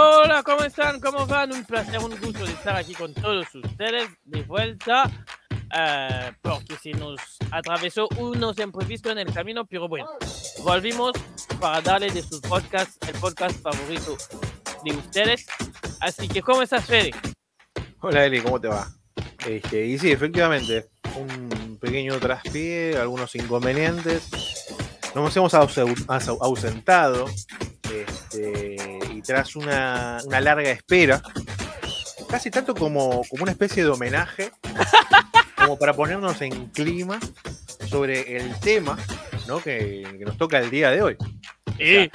Hola, ¿cómo están? ¿Cómo van? Un placer, un gusto de estar aquí con todos ustedes de vuelta. eh, porque se nos atravesó unos imprevistos en el camino, pero bueno, volvimos para darle de sus podcasts, el podcast favorito de ustedes. Así que, ¿cómo estás, Fede? Hola Eli, ¿cómo te va? Este, y sí, efectivamente, un pequeño traspié, algunos inconvenientes. Nos hemos ausen- aus- ausentado tras una, una larga espera, casi tanto como, como una especie de homenaje, como para ponernos en clima sobre el tema ¿no? que, que nos toca el día de hoy. Y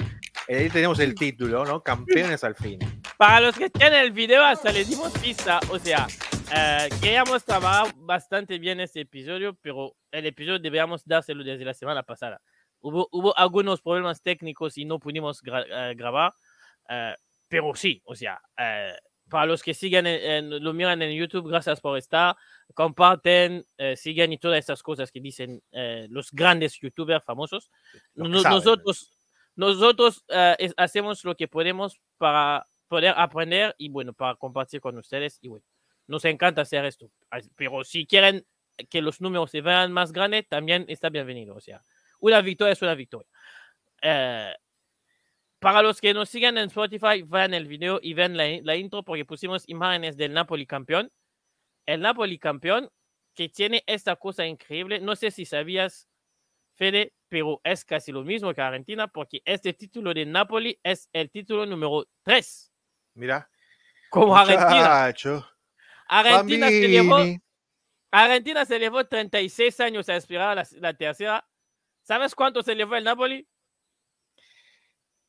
Ahí tenemos el título, ¿no? Campeones al fin. para los que tienen el video, hasta les dimos pista. O sea, eh, queríamos trabajar bastante bien este episodio, pero el episodio deberíamos dárselo desde la semana pasada. Hubo, hubo algunos problemas técnicos y no pudimos gra- eh, grabar, eh, pero sí, o sea, eh, para los que siguen, en- en- lo miran en YouTube, gracias por estar, comparten, eh, siguen y todas estas cosas que dicen los grandes youtubers famosos. Saben. nosotros nosotros es- hacemos lo que podemos para poder aprender y bueno, para compartir con ustedes y bueno, nos encanta hacer esto. Pero si quieren que los números se vean más grandes, también está bienvenido. O sea, una victoria es una victoria. Eh, para los que nos siguen en Spotify, vean el video y ven la, la intro porque pusimos imágenes del Napoli campeón. El Napoli campeón que tiene esta cosa increíble. No sé si sabías, Fede, pero es casi lo mismo que Argentina porque este título de Napoli es el título número 3. Mirá. Como Argentina. Argentina se, llevó. Argentina se llevó 36 años a esperar la, la tercera. ¿Sabes cuánto se llevó el Napoli?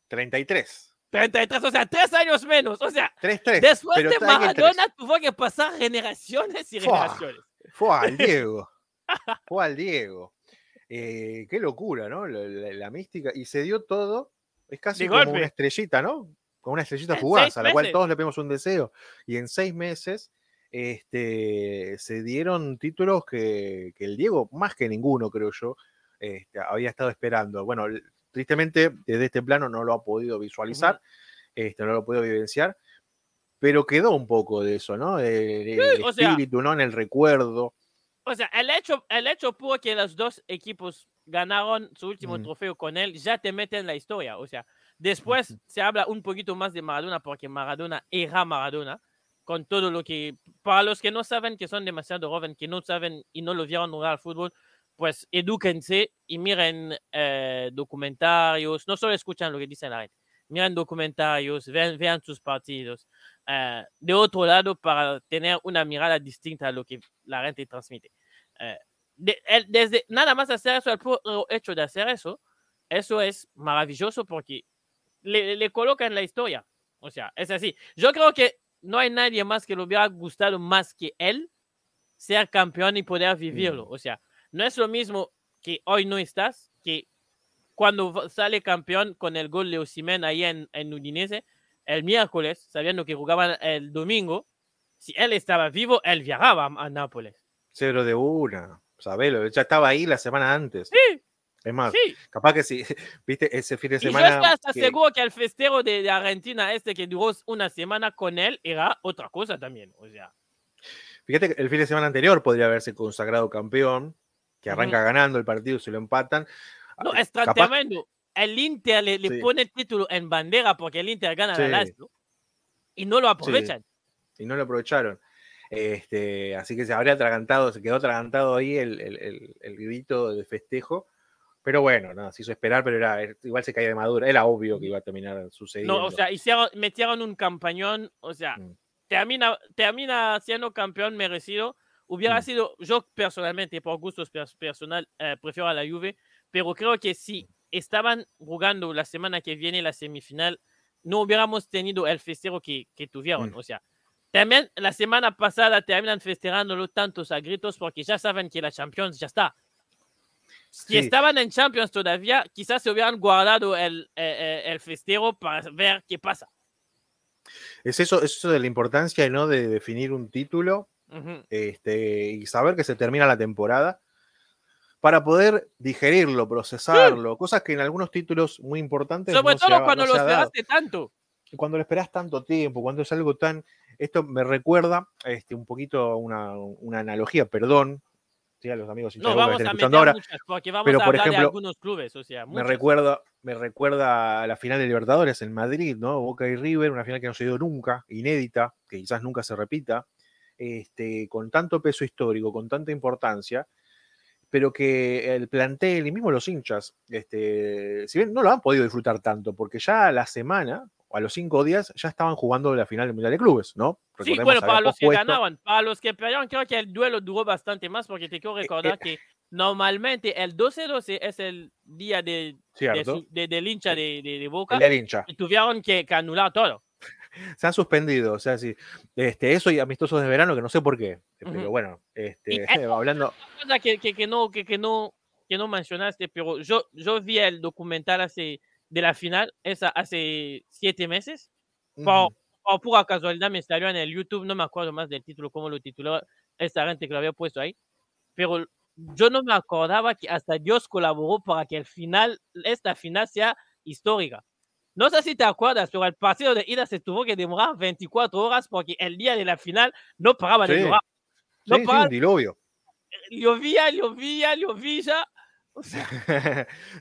33. 33, o sea, 3 años menos. O sea, 3-3. después pero de tres. Maradona tuvo que pasar generaciones y Fua. generaciones. Fue al Diego. Fue al Diego. Eh, qué locura, ¿no? La, la- la mística. Y se dio todo. Es casi como una estrellita, ¿no? Como una estrellita fugaz, a la cual todos le pedimos un deseo. Y en seis meses este, se dieron títulos que, que el Diego, más que ninguno, creo yo, este, había estado esperando. Bueno, tristemente, desde este plano no lo ha podido visualizar, este, no lo ha podido vivenciar, pero quedó un poco de eso, ¿no? El, el sea- espíritu, ¿no? En el recuerdo. O sea, el hecho, el hecho puro que los dos equipos ganaron su último Mm. trofeo con él ya te mete en la historia. O sea, después se habla un poquito más de Maradona porque Maradona era Maradona con todo lo que, para los que no saben que son demasiado jóvenes, que no saben y no lo vieron jugar al fútbol, pues edúquense y miren eh, documentarios, no solo escuchan lo que dicen la gente, miren documentarios, vean, vean sus partidos. eh, de otro lado, para tener una mirada distinta a lo que la gente transmite. Eh, de- desde nada más hacer eso, el puro hecho de hacer eso, eso es maravilloso porque le, le coloca en la historia. O sea, es así. Yo creo que no hay nadie más que le hubiera gustado más que él ser campeón y poder vivirlo. Mm. O sea, no es lo mismo que hoy no estás, que cuando sale campeón con el gol de Osimhen ahí en, en Udinese, el miércoles, sabiendo que jugaban el domingo, si él estaba vivo, él viajaba a, Nápoles. Cero de una. Sabelo, ya estaba ahí la semana antes. Sí, Es más, sí. capaz que sí, viste, ese fin de Y yo semana. estoy hasta que- seguro que el festero de, de Argentina, este que duró una semana con él, era otra cosa también. O sea, Fíjate que el fin de semana anterior podría haberse consagrado campeón, que arranca ganando el partido, se lo empatan. no, Ah, es tan capaz- tremendo. El Inter le, le Sí. pone el título en bandera porque el Inter gana la Sí. Lazio y no lo aprovechan. y no lo aprovecharon. Este, así que se habría atragantado, se quedó atragantado ahí el, el- el- el grito de festejo. Pero bueno, nada, se hizo esperar, pero era, er, igual se caía de madura. Era obvio que iba a terminar sucediendo. No, o sea, hicieron, metieron un campañón, o sea, Mm. termina, termina siendo campeón merecido. Hubiera Mm. sido, yo personalmente, por gustos pers- personal, eh, prefiero a la Juve, pero creo que si estaban jugando la semana que viene la semifinal, no hubiéramos tenido el festejo que, que tuvieron. Mm. O sea, también la semana pasada terminan festejándolo tantos a gritos porque ya saben que la Champions ya está. Si Sí. estaban en Champions todavía, quizás se hubieran guardado el, eh, eh, el festejo para ver qué pasa. Es eso, es eso de la importancia ¿no? de definir un título Este, y saber que se termina la temporada para poder digerirlo, procesarlo, cosas que en algunos títulos muy importantes Sobre no se todo ha- cuando no lo esperaste tanto. cuando lo esperás tanto tiempo, cuando es algo tan. Esto me recuerda este, un poquito una, una analogía, perdón, a los amigos no, vamos a meter ahora. Muchas, porque vamos pero, a por ejemplo, de algunos clubes, o sea, me recuerda, me recuerda a la final de Libertadores en Madrid, ¿no? Boca y River, una final que no se dio nunca, inédita, que quizás nunca se repita, este, con tanto peso histórico, con tanta importancia, pero que el plantel y mismo los hinchas, este, si bien no lo han podido disfrutar tanto, porque ya la semana o a los cinco días ya estaban jugando la final del Mundial de Clubes, ¿no? sí, bueno, para los que ganaban, para los que perdieron, creo que el duelo duró bastante más, porque te quiero eh, recordar eh, que normalmente el 12-12 es el día de, de, del hincha de, de, Boca. El hincha. Y tuvieron que, anular todo. Se han suspendido, o sea, sí. Este, eso y amistosos de verano, que no sé por qué, pero bueno, este, hablando. Cosa que, que, no, que, que, no, que no mencionaste, pero yo, yo vi el documental hace, de la final, esa hace siete meses. Por, por, pura casualidad me salió en el YouTube, no me acuerdo más del título, cómo lo tituló esta gente que lo había puesto ahí, pero yo no me acordaba que hasta Dios colaboró para que el final, esta final sea histórica. No sé si te acuerdas, pero el partido de ida se tuvo que demorar 24 horas porque el día de la final no paraba de llorar. No sí, paraba. sí, diluvio. Llovía, llovía, llovía. O sea.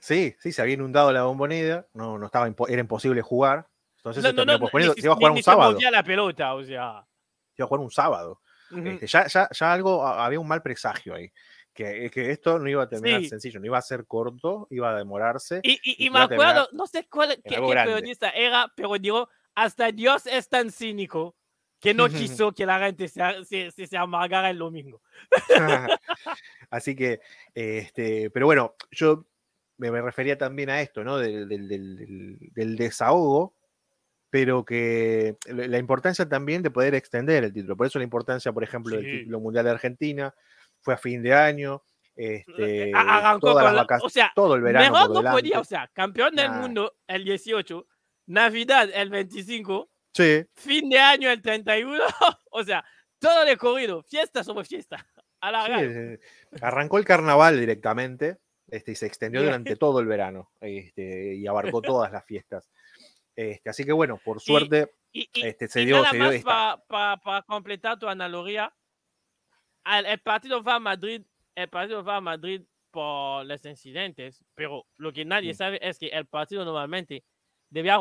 sí, sí, se había inundado la bombonera, no, no estaba, era imposible jugar. Entonces no, se, no, no, se iba a jugar un sábado. Se la pelota, o sea. Se iba a jugar un sábado. Uh -huh. este, ya, ya, ya algo, había un mal presagio ahí que, que, esto no iba a terminar sí. sencillo, no iba a ser corto, iba a demorarse. Y, y, y me acuerdo, no sé cuál, qué, periodista era, pero digo, hasta Dios es tan cínico que no quiso que la gente se, se, se, se amargara el domingo. Así que, este, pero bueno, yo me, me refería también a esto, ¿no? Del, del, del, del, desahogo, pero que la importancia también de poder extender el título. Por eso la importancia, por ejemplo, sí. del título mundial de Argentina, fue a fin de año. Este, Arrancó con la, o sea, todo el verano. Mejor no podía, o sea, campeón del nah. mundo el 18, Navidad el 25, sí. fin de año el 31, o sea, todo de corrido, fiesta sobre fiesta. Sí, arrancó el carnaval directamente este, y se extendió durante todo el verano este, y abarcó todas las fiestas. Este, así que bueno, por suerte y, y, este, se dio. Y nada más para pa, pa completar tu analogía, el partido va a Madrid, el partido va a Madrid por los incidentes, pero lo que nadie sí. sabe es que el partido normalmente debía,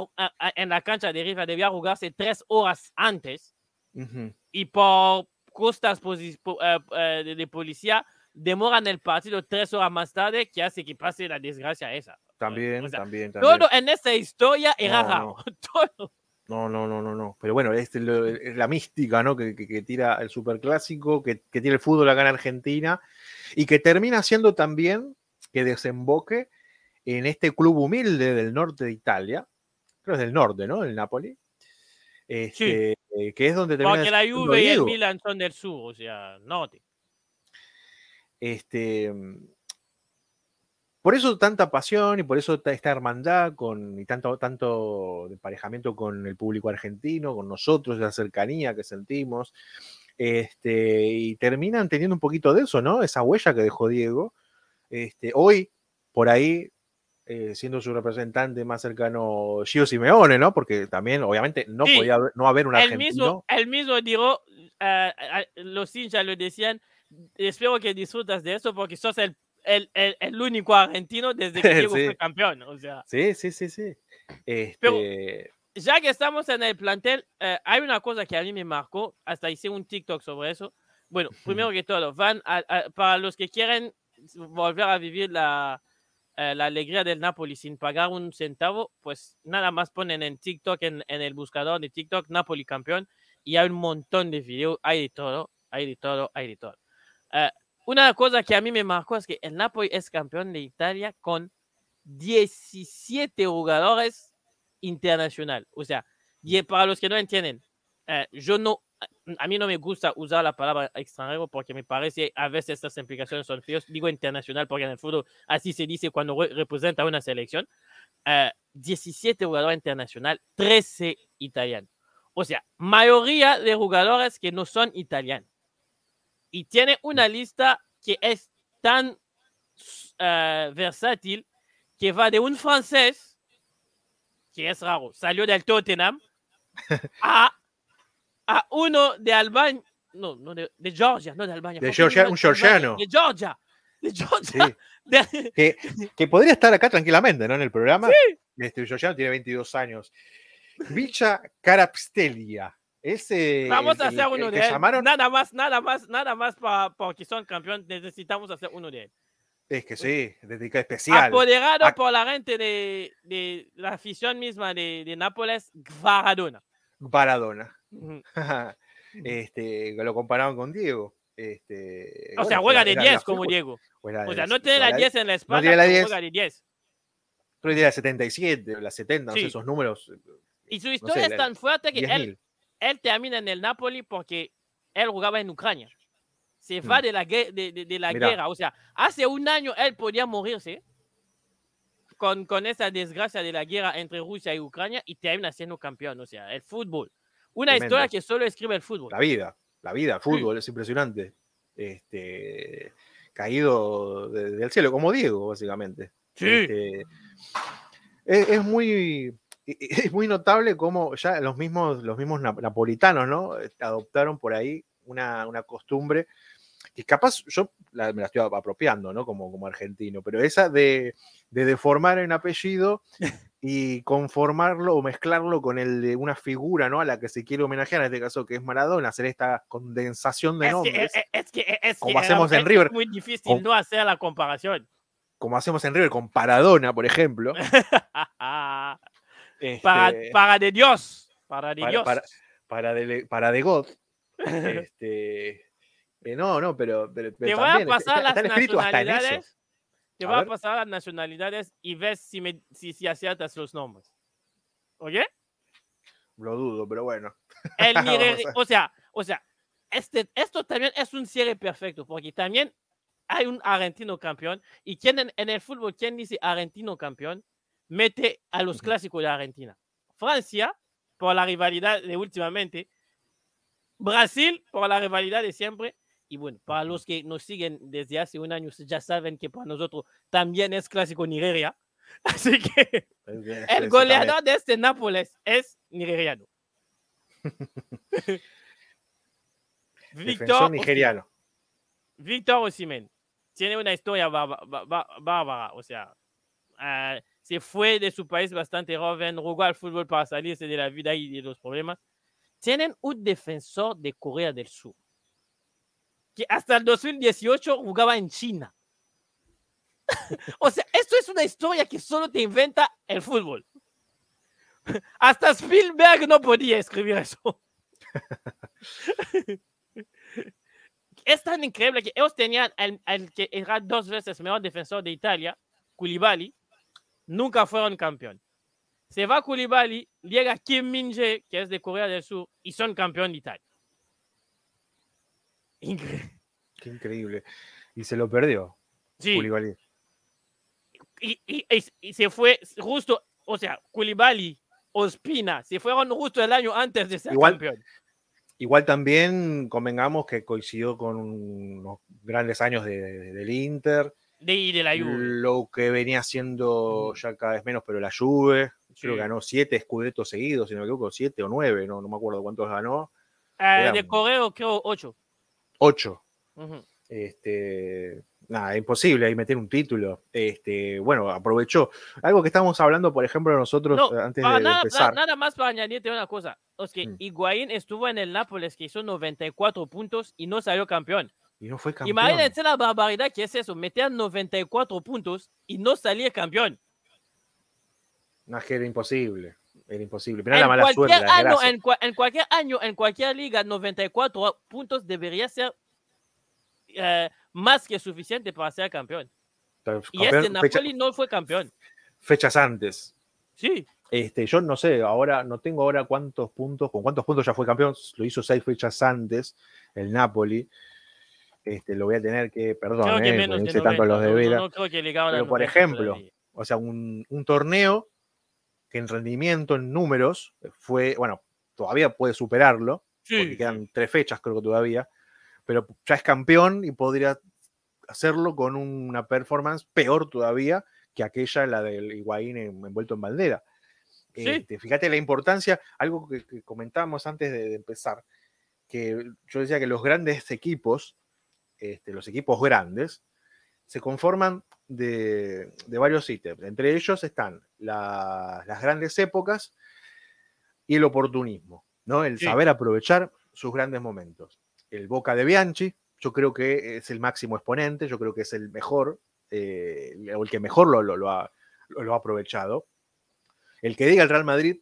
en la cancha de River debía jugarse tres horas antes uh -huh. y por costas uh, de, de, policía demoran el partido tres horas más tarde que hace que pase la desgracia esa. También, o sea, también, también, Todo en esta historia era no, raro. No. todo. No, no, no, no, no. Pero bueno, es, lo, es la mística, ¿no? Que, que, que, tira el superclásico, que, que tiene el fútbol acá en Argentina y que termina siendo también que desemboque en este club humilde del norte de Italia, creo que es del norte, ¿no? El Napoli. Este, sí. Que es donde termina. Porque la Juve y el Milan son del sur, o sea, norte. Este, por eso tanta pasión y por eso esta hermandad con, y tanto, tanto emparejamiento con el público argentino, con nosotros, la cercanía que sentimos. Este, y terminan teniendo un poquito de eso, ¿no? Esa huella que dejó Diego. Este, hoy, por ahí, eh, siendo su representante más cercano, Gio Simeone, ¿no? Porque también, obviamente, no sí, podía haber, no haber un argentino. Mismo, el mismo dijo, uh, los hinchas lo decían, espero que disfrutas de eso porque sos el el, el, el, único argentino desde que Diego sí. fue campeón. O sea. Sí, sí, sí, sí. Este... Pero ya que estamos en el plantel, eh, hay una cosa que a mí me marcó, hasta hice un TikTok sobre eso. Bueno, primero que todo, van a, a, para los que quieren volver a vivir la, eh, la alegría del Napoli sin pagar un centavo, pues nada más ponen en TikTok, en, en el buscador de TikTok, Napoli campeón, y hay un montón de videos, hay de todo, hay de todo, hay de todo. Uh, una cosa que a mí me marcó es que el Napoli es campeón de Italia con 17 jugadores internacionales. O sea, y para los que no entienden, eh, yo no, a mí no me gusta usar la palabra extranjero porque me parece a veces estas implicaciones son feos. Digo internacional porque en el fútbol así se dice cuando re representa una selección. Eh, 17 jugadores internacionales, 13 italianos. O sea, mayoría de jugadores que no son italianos y tiene una lista que es tan uh, versátil que va de un francés, que es raro, salió del Tottenham, a, a uno de Albania, no, no de, de Georgia, no de Albania. De ¿por qué Georgia, un georgiano. De Georgia, de Georgia. Sí. de- que, que podría estar acá tranquilamente, ¿no? En el programa. Este Georgiano tiene 22 años. Vicha Carapstelia. Ese. Vamos a el- hacer el uno de él. llamaron. Nada más, nada más, nada más para porque son campeón. Necesitamos hacer uno de él. Es que sí, dedicado especial. Apoderado Ah. por la gente de, de la afición misma de, de Nápoles, Gvaradona. Maradona. Ujú. este, lo compararon con Diego. Este, O sea, bueno, juega era- de era 10 la como Diego. juega O sea, no tiene la juega de- 10 en la espalda, tiene la pero 10. juega de 10. Creo que tiene la 77 o la 70, no Sí. sé, esos números. Y su no historia sé, es tan fuerte que él, 10.000. él termina en el Napoli porque él jugaba en Ucrania. Se va Mm. de la, de, de- de la guerra. O sea, hace un año él podía morirse con, con esa desgracia de la guerra entre Rusia y Ucrania y termina siendo campeón. O sea, el fútbol. Una Tremendo. historia que solo escribe el fútbol. La vida, la vida, fútbol, es impresionante. Este, caído de- del cielo, como Diego, básicamente. Sí. Este, es, es muy es muy notable cómo ya los mismos, los mismos nap- napolitanos, ¿no? Este, Adoptaron por ahí una, una costumbre que capaz yo la- me la estoy apropiando, ¿no? Como, como argentino, pero esa de, de deformar un apellido y conformarlo o mezclarlo con el de una figura, ¿no? A la que se quiere homenajear, en este caso que es Maradona, hacer esta condensación de Es que, nombres, es, es que, es como que hacemos en es River. muy difícil no hacer la comparación. como hacemos en River con Paradona, por ejemplo. para, este, para de Dios. Para de para, Dios. para, para de, para de God. este, eh, no, no, pero, pero, Te pero voy a pasar está, está las eso. nacionalidades. Te A voy a ver. pasar las nacionalidades y ves si, me, si, si aciertas los nombres. ¿Ok? Lo dudo, pero bueno. El a- o sea, o sea este, esto también es un cierre perfecto, porque también hay un argentino campeón. Y quien en, en el fútbol, quien dice argentino campeón, mete a los clásicos de Argentina. Francia, por la rivalidad de últimamente. Brasil, por la rivalidad de siempre. Y bueno, para los que nos siguen desde hace un año, ya saben que para nosotros también es clásico Nigeria. Así que el goleador de este Nápoles es nigeriano. Víctor nigeriano. Víctor Osimhen tiene una historia bárbara, o sea, se fue de su país bastante joven, jugó al fútbol para salirse de la vida y de los problemas. Tienen un defensor de Corea del Sur que hasta el 2018 jugaba en China. o sea, esto es una historia que solo te inventa el fútbol. Hasta Spielberg no podía escribir eso. es tan increíble que ellos tenían al que era dos veces mejor defensor de Italia, Koulibaly, nunca fueron campeón. Se va Koulibaly, llega Kim Min-jae, que es de Corea del Sur, y son campeón de Italia. Qué increíble. Y se lo perdió. Sí, Koulibaly. y, y- y- y se fue justo, o sea, Koulibaly, Ospina, se fueron justo el año antes de ser Igual- campeón. Igual también convengamos que coincidió con unos grandes años de- de- del Inter, De, y de la Juve. lo que venía siendo Ujú. ya cada vez menos, pero la Juve, creo que ganó siete escudetos seguidos, si no me equivoco, siete o nueve, no, no me acuerdo cuántos ganó, Eh, de Correo, creo, 8. ocho. Este, nada, imposible ahí meter un título. Este, bueno, aprovechó. Algo que estábamos hablando, por ejemplo, nosotros No, eh, antes para de, de nada, empezar. nada más para añadirte una cosa. Es que Mm. Higuaín estuvo en el Nápoles, que hizo 94 puntos y no salió campeón. Y no fue campeón. Imagínense la barbaridad que es eso, meter 94 puntos y no salir campeón. No, es que era imposible. Era imposible. Pero En la mala suerte, cualquier, la año, en, cua- en cualquier año, en cualquier liga, 94 puntos debería ser eh, más que suficiente para ser campeón. Y este fecha- Napoli no fue campeón. fechas antes. Sí, Este, yo no sé, ahora no tengo ahora cuántos puntos, con cuántos puntos ya fue campeón, lo hizo seis fechas antes el Napoli. Este, lo voy a tener que, perdón, creo que eh, menos de hice tanto 90, los de no- Vera. no creo que Pero, por 90 ejemplo. O sea, un, un torneo que en rendimiento, en números, fue, bueno, todavía puede superarlo, porque Sí, quedan tres fechas creo que todavía, pero ya es campeón y podría hacerlo con una performance peor todavía que aquella, la del Higuaín en- envuelto en bandera. Este, fíjate la importancia, algo que, que comentábamos antes de, empezar, que yo decía que los grandes equipos, este, los equipos grandes, se conforman de, varios ítems. Entre ellos están las grandes épocas y el oportunismo, ¿no? El saber aprovechar sus grandes momentos. El Boca de Bianchi, yo creo que es el máximo exponente, yo creo que es el mejor, eh, o el que mejor lo, lo, ha, lo, ha, aprovechado. El que diga el Real Madrid,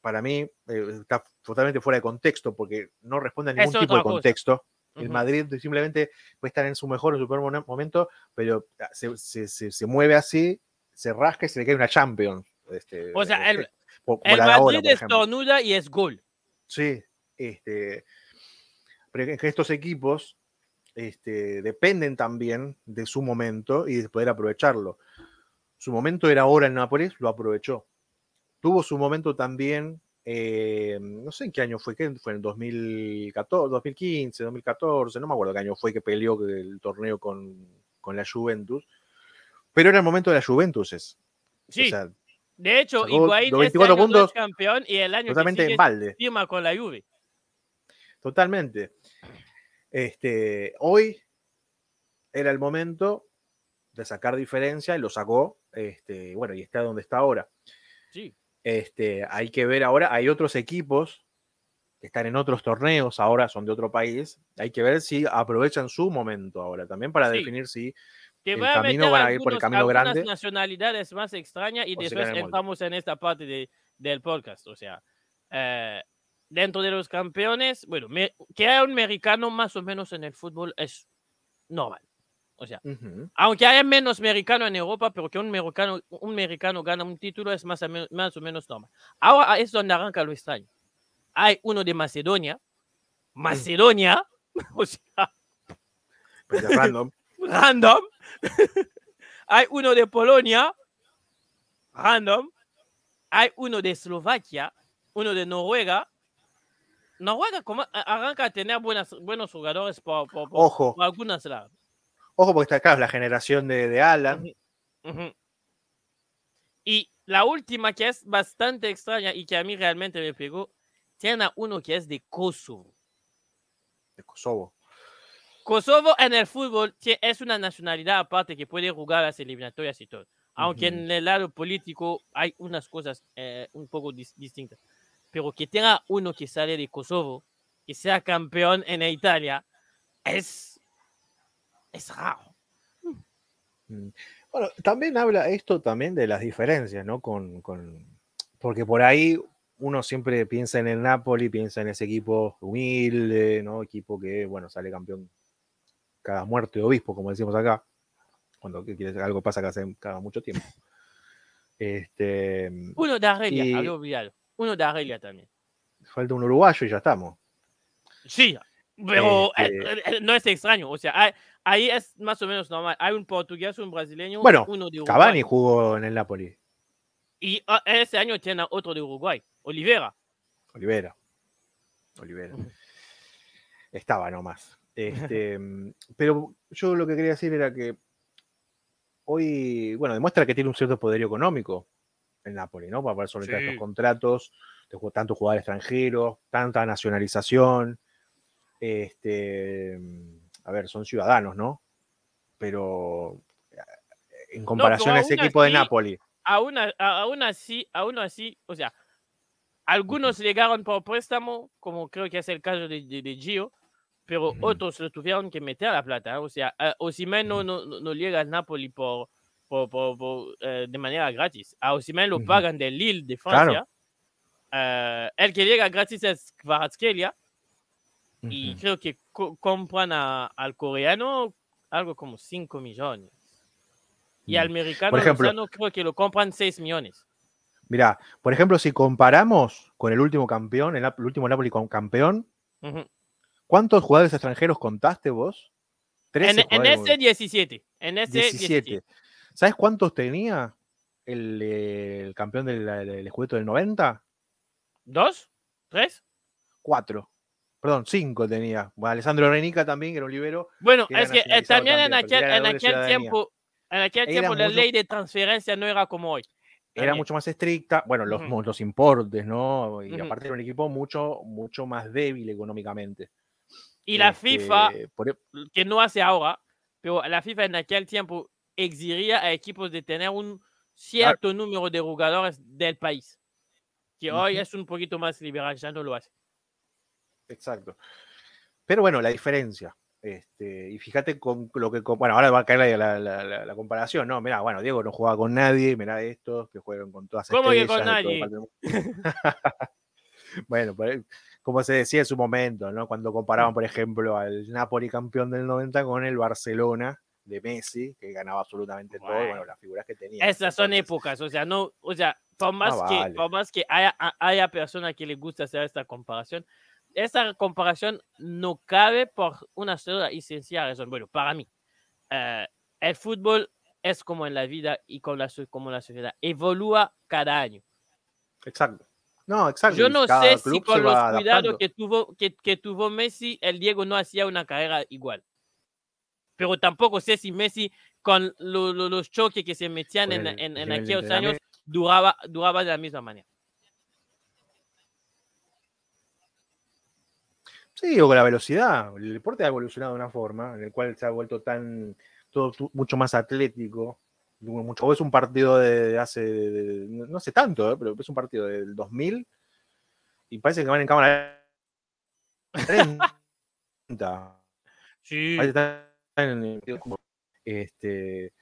para mí, eh, está totalmente fuera de contexto porque no responde a ningún tipo de contexto. El Madrid simplemente puede estar en su mejor, en su peor momento, pero ah, se, mueve así, se rasca y se le cae una Champions. Este, o sea, el, el Madrid estornuda y es gol. Sí, este, pero que estos equipos este, dependen también de su momento y de poder aprovecharlo. Su momento era ahora en Nápoles, lo aprovechó. Tuvo su momento también, eh, no sé en qué año fue, ¿qué fue en 2014, 2015, 2014, no me acuerdo qué año fue que peleó el torneo con, la Juventus, pero era el momento de la Juventus. Es. Sí. de hecho, Higuaín este año es campeón y el año totalmente que sigue firma con la Juve. Totalmente. Este, hoy era el momento de sacar diferencia y lo sacó, este, bueno, y está donde está ahora. Sí. Este, hay que ver ahora, hay otros equipos que están en otros torneos, ahora son de otro país, hay que ver si aprovechan su momento ahora también para definir si el camino van a ir por el camino grande. nacionalidades más extrañas y después entramos en esta parte de, del podcast, o sea, eh, dentro de los campeones, bueno, que haya un americano más o menos en el fútbol es normal. O sea, aunque haya menos americano en Europa, pero que un americano, un americano gana un título es más o, menos, más o menos normal. Ahora es donde arranca lo extraño. Hay uno de Macedonia. Macedonia, o sea, pues random. random. Hay uno de Polonia, random. Hay uno de Eslovaquia, uno de Noruega, Noruega arranca a tener buenas, buenos jugadores por, por, Ojo. algunas lados. Ojo, porque está acá la generación de, de Alan. Y la última que es bastante extraña y que a mí realmente me pegó, tiene a uno que es de Kosovo. De Kosovo. Kosovo en el fútbol es una nacionalidad aparte que puede jugar las eliminatorias y todo. Aunque en el lado político hay unas cosas eh, un poco distintas pero que tenga uno que sale de Kosovo, que sea campeón en Italia, es, es raro. Mm. Bueno, también habla esto también de las diferencias, ¿no? Con, con, porque por ahí uno siempre piensa en el Napoli, piensa en ese equipo humilde, ¿no? Equipo que, bueno, sale campeón cada muerte de obispo, como decimos acá, cuando algo pasa cada, cada mucho tiempo. Este, uno de Argelia, había olvidado. Uno de Argelia también. Falta un uruguayo y ya estamos. Sí, pero eh, este eh, no es extraño. O sea, ahí es más o menos normal. Hay un portugués, un brasileño, bueno, uno de Uruguay. Cavani jugó en el Napoli. Y ah, ese año tiene otro de Uruguay, Olivera. Olivera. Olivera. Estaba nomás. Este, pero yo lo que quería decir era que hoy, bueno, demuestra que tiene un cierto poder económico el Napoli, ¿no? Para poder solventar estos contratos de tantos jugadores extranjeros, tanta nacionalización. Este, a ver, son ciudadanos, ¿no? Pero eh, en comparación a ese equipo de Napoli. Aún, así, aún así, o sea, algunos llegaron por préstamo, como creo que es el caso de, de, Gio, pero otros lo tuvieron que meter a la plata. ¿eh? O sea, o si no, no, no llega al Napoli por, eh, de manera gratis. A Osimhen lo pagan de Lille de Francia. Eh, el que llega gratis es Kvaratskhelia. Y creo que compran al coreano algo como 5 millones. Y al americano creo que lo compran 6 millones. Mira, por ejemplo, si comparamos con el último campeón, el, último Napoli con campeón, ¿cuántos jugadores extranjeros contaste vos? En, en, ese 17. En ese 17. ¿Sabes cuántos tenía el, campeón del, del del 90? ¿Dos? ¿Tres? Cuatro. Perdón, cinco tenía. Alessandro Renica también, que era un libero. Bueno, es que eh, también, en aquel, en aquel tiempo, en aquel tiempo la ley de transferencia no era como hoy. era También. mucho más estricta. Bueno, los, los importes, ¿no? Y aparte era un equipo mucho, mucho más débil económicamente. Y la Este, FIFA, por e- que no hace ahora, pero la FIFA en aquel tiempo exigía a equipos de tener un cierto número de jugadores del país, que hoy es un poquito más liberal, ya no lo hace. Exacto. Pero bueno, la diferencia. Este, y fíjate con lo que. con- Bueno, ahora va a caer la, la- la- la comparación, ¿no? Mirá, bueno, Diego no jugaba con nadie, mirá estos que juegan con todas ¿Cómo que con nadie? bueno, como se decía en su momento, ¿no? Cuando comparaban, por ejemplo, al Napoli campeón del 90 con el Barcelona de Messi, que ganaba absolutamente todo, Bueno. las figuras que tenía. Esas son Entonces, épocas, o sea, no, o sea, por más que, vale. por más que haya, haya personas que les gusta hacer esta comparación, esta comparación no cabe por una sola y sencilla razón. Bueno, para mí, eh, el fútbol es como en la vida y con la, como la sociedad, evolúa cada año. Exacto. No, exacto. Yo no cada sé si con los cuidados que tuvo, que, que tuvo Messi, el Diego no hacía una carrera igual. Pero tampoco sé si Messi, con lo- lo- los choques que se metían Con en, en- en aquellos años, duraba, duraba de la misma manera. Sí, o con la velocidad. El deporte ha evolucionado de una forma en el cual se ha vuelto tan todo mucho más atlético. Mucho, o es un partido de, hace, de- no sé tanto, ¿eh? pero es un partido del 2000 y parece que van en cámara 30. Sí. Este,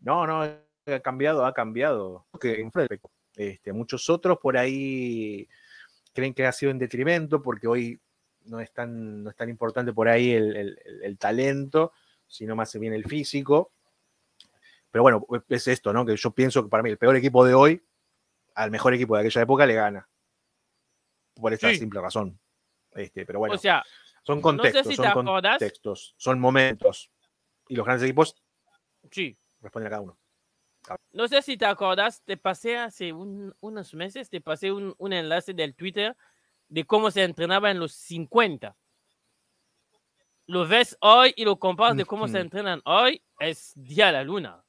no, no, ha cambiado, ha cambiado. Que este, muchos otros por ahí creen que ha sido en detrimento porque hoy no es tan, no es tan importante por ahí el, el- el- el talento, sino más bien el físico. Pero bueno, es esto, ¿no? Que yo pienso que para mí el peor equipo de hoy al mejor equipo de aquella época le gana. Por esta Sí. simple razón. Este, pero bueno, o sea, son no sé contextos, si son contextos, son momentos. Y los grandes equipos sí. responden a cada uno. No sé si te acordás, te pasé hace un- unos meses, te pasé un, un enlace del Twitter de cómo se entrenaba en los 50. Lo ves hoy y lo comparas de cómo se entrenan hoy, es día a la luna.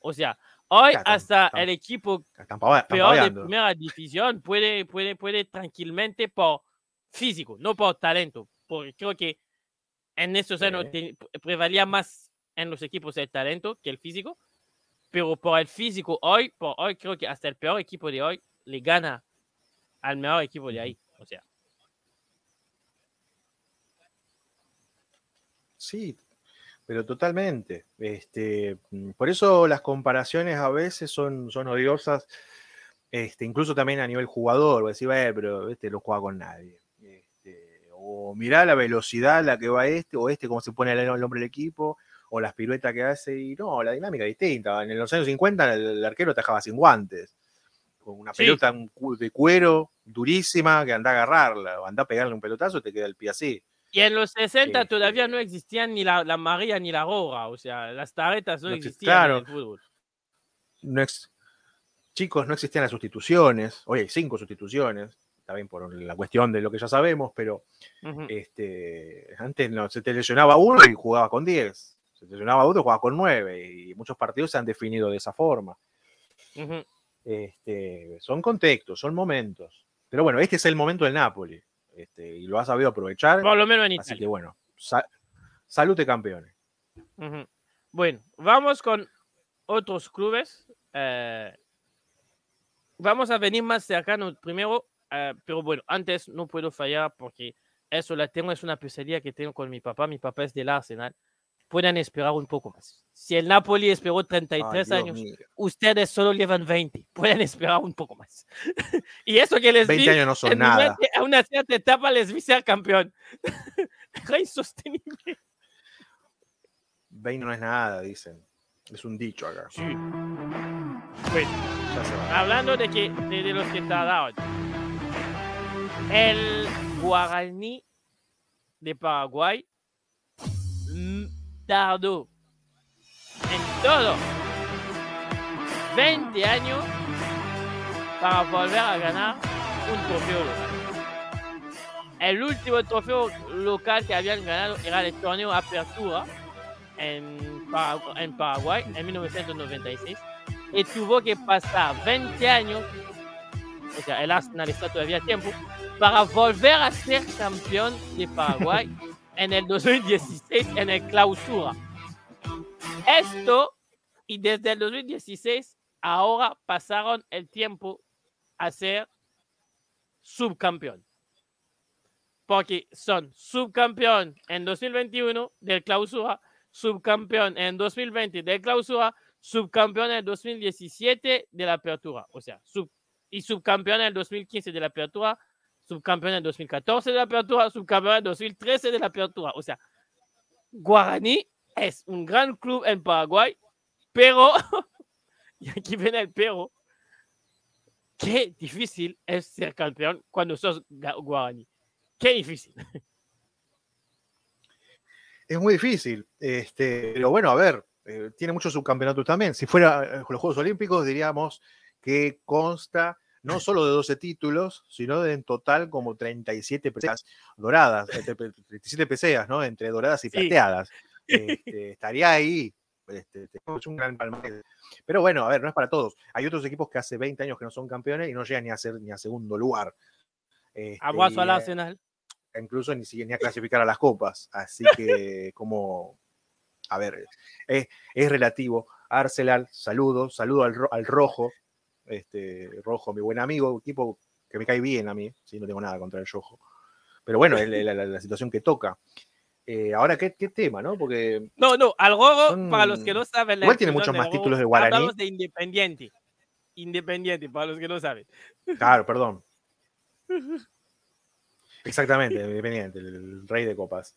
O sea, hoy hasta el equipo Están, peor de primera división puede, puede, puede tranquilamente por físico, no por talento. Porque creo que en estos años Sí. prevalía más en los equipos el talento que el físico. Pero por el físico hoy, por hoy creo que hasta el peor equipo de hoy le gana al mejor equipo de ahí. O sea, Sí, pero totalmente. Este, por eso las comparaciones a veces son, son odiosas, este, incluso también a nivel jugador. Voy a decir, "Eh, pero este no juega con nadie. Este, o mirá la velocidad a la que va este, o este cómo se pone el, hombre del equipo, o las piruetas que hace. Y no, la dinámica es distinta. En los años 50 el, el arquero tajaba sin guantes, con una Sí. pelota de cuero durísima que anda a agarrarla, o anda a pegarle un pelotazo y te queda el pie así. y en los 60 todavía Este- no existían ni la, la María ni la Roja. O sea, las taretas no, No exist- existían claro. en el fútbol. no ex- chicos, no existían las sustituciones. Hoy hay cinco sustituciones, también por la cuestión de lo que ya sabemos, pero este, antes no, se te lesionaba uno y jugaba con 10. Se lesionaba otro jugaba con 9. Y muchos partidos se han definido de esa forma. Ujú. Este, son contextos, son momentos. Pero bueno, este es el momento del Napoli. Este, y lo ha sabido aprovechar. Por lo menos en Así que Italia. bueno, sa- salute campeones. Ujú. Bueno, vamos con otros clubes. eh, vamos a venir más cercano primero, eh, pero bueno, antes no puedo fallar porque eso la tengo, es una pesadilla que tengo con mi papá. Mi papá es del Arsenal. Pueden esperar un poco más. Si el Napoli esperó 33 Ay, años, mío. ustedes solo llevan 20. Pueden esperar un poco más. y eso que les 20 vi años no son en nada. una- a una cierta etapa les vi ser campeón. Era insostenible. 20 no es nada, dicen. Es un dicho acá. Sí. Bueno, Ya se va. hablando de, que, de, de los que tardaron. El Guaraní de Paraguay tardó en todo 20 años para volver a ganar un trofeo local. El último trofeo local que habían ganado era el torneo Apertura en, en Paraguay en 1996 y tuvo que pasar 20 años, o sea, el Arsenal está todavía a tiempo, para volver a ser campeón de Paraguay en el 2016 en el clausura. Esto, y desde el 2016, ahora pasaron el tiempo a ser subcampeón. Porque son subcampeón en 2021 del clausura, subcampeón en 2020 del clausura, subcampeón en 2017 de la apertura. O sea, sub, y subcampeón en 2015 de la apertura, subcampeón en 2014 de la apertura, subcampeón en 2013 de la apertura. O sea, Guaraní es un gran club en Paraguay, pero, y aquí viene el pero, qué difícil es ser campeón cuando sos Guaraní. Qué difícil. Es muy difícil, este, pero bueno, a ver, eh, tiene muchos subcampeonatos también. Si fuera eh, los Juegos Olímpicos, diríamos que consta no solo de 12 títulos, sino de en total como 37 peseas doradas, 37 peseas, ¿no? Entre doradas y plateadas. Este, estaría ahí. Este, un gran palmarés. Pero bueno, a ver, no es para todos. Hay otros equipos que hace 20 años que no son campeones y no llegan ni a ser ni a segundo lugar. Este, Aguaso al Arsenal. Incluso ni, ni a clasificar a las copas. Así que, como, a ver, es, es relativo. Arsenal, saludo, saludo al, al rojo, este, Rojo, mi buen amigo, equipo que me cae bien a mí, ¿sí? no tengo nada contra el Rojo. Pero bueno, es la, situación que toca. Eh, ahora, ¿qué, ¿qué, tema, no? Porque. No, no, al Rojo, para los que no saben. Igual tiene muchos más títulos de Guaraní. Hablamos de Independiente. Independiente, para los que no saben. Claro, perdón. Exactamente, Independiente, el, rey de copas.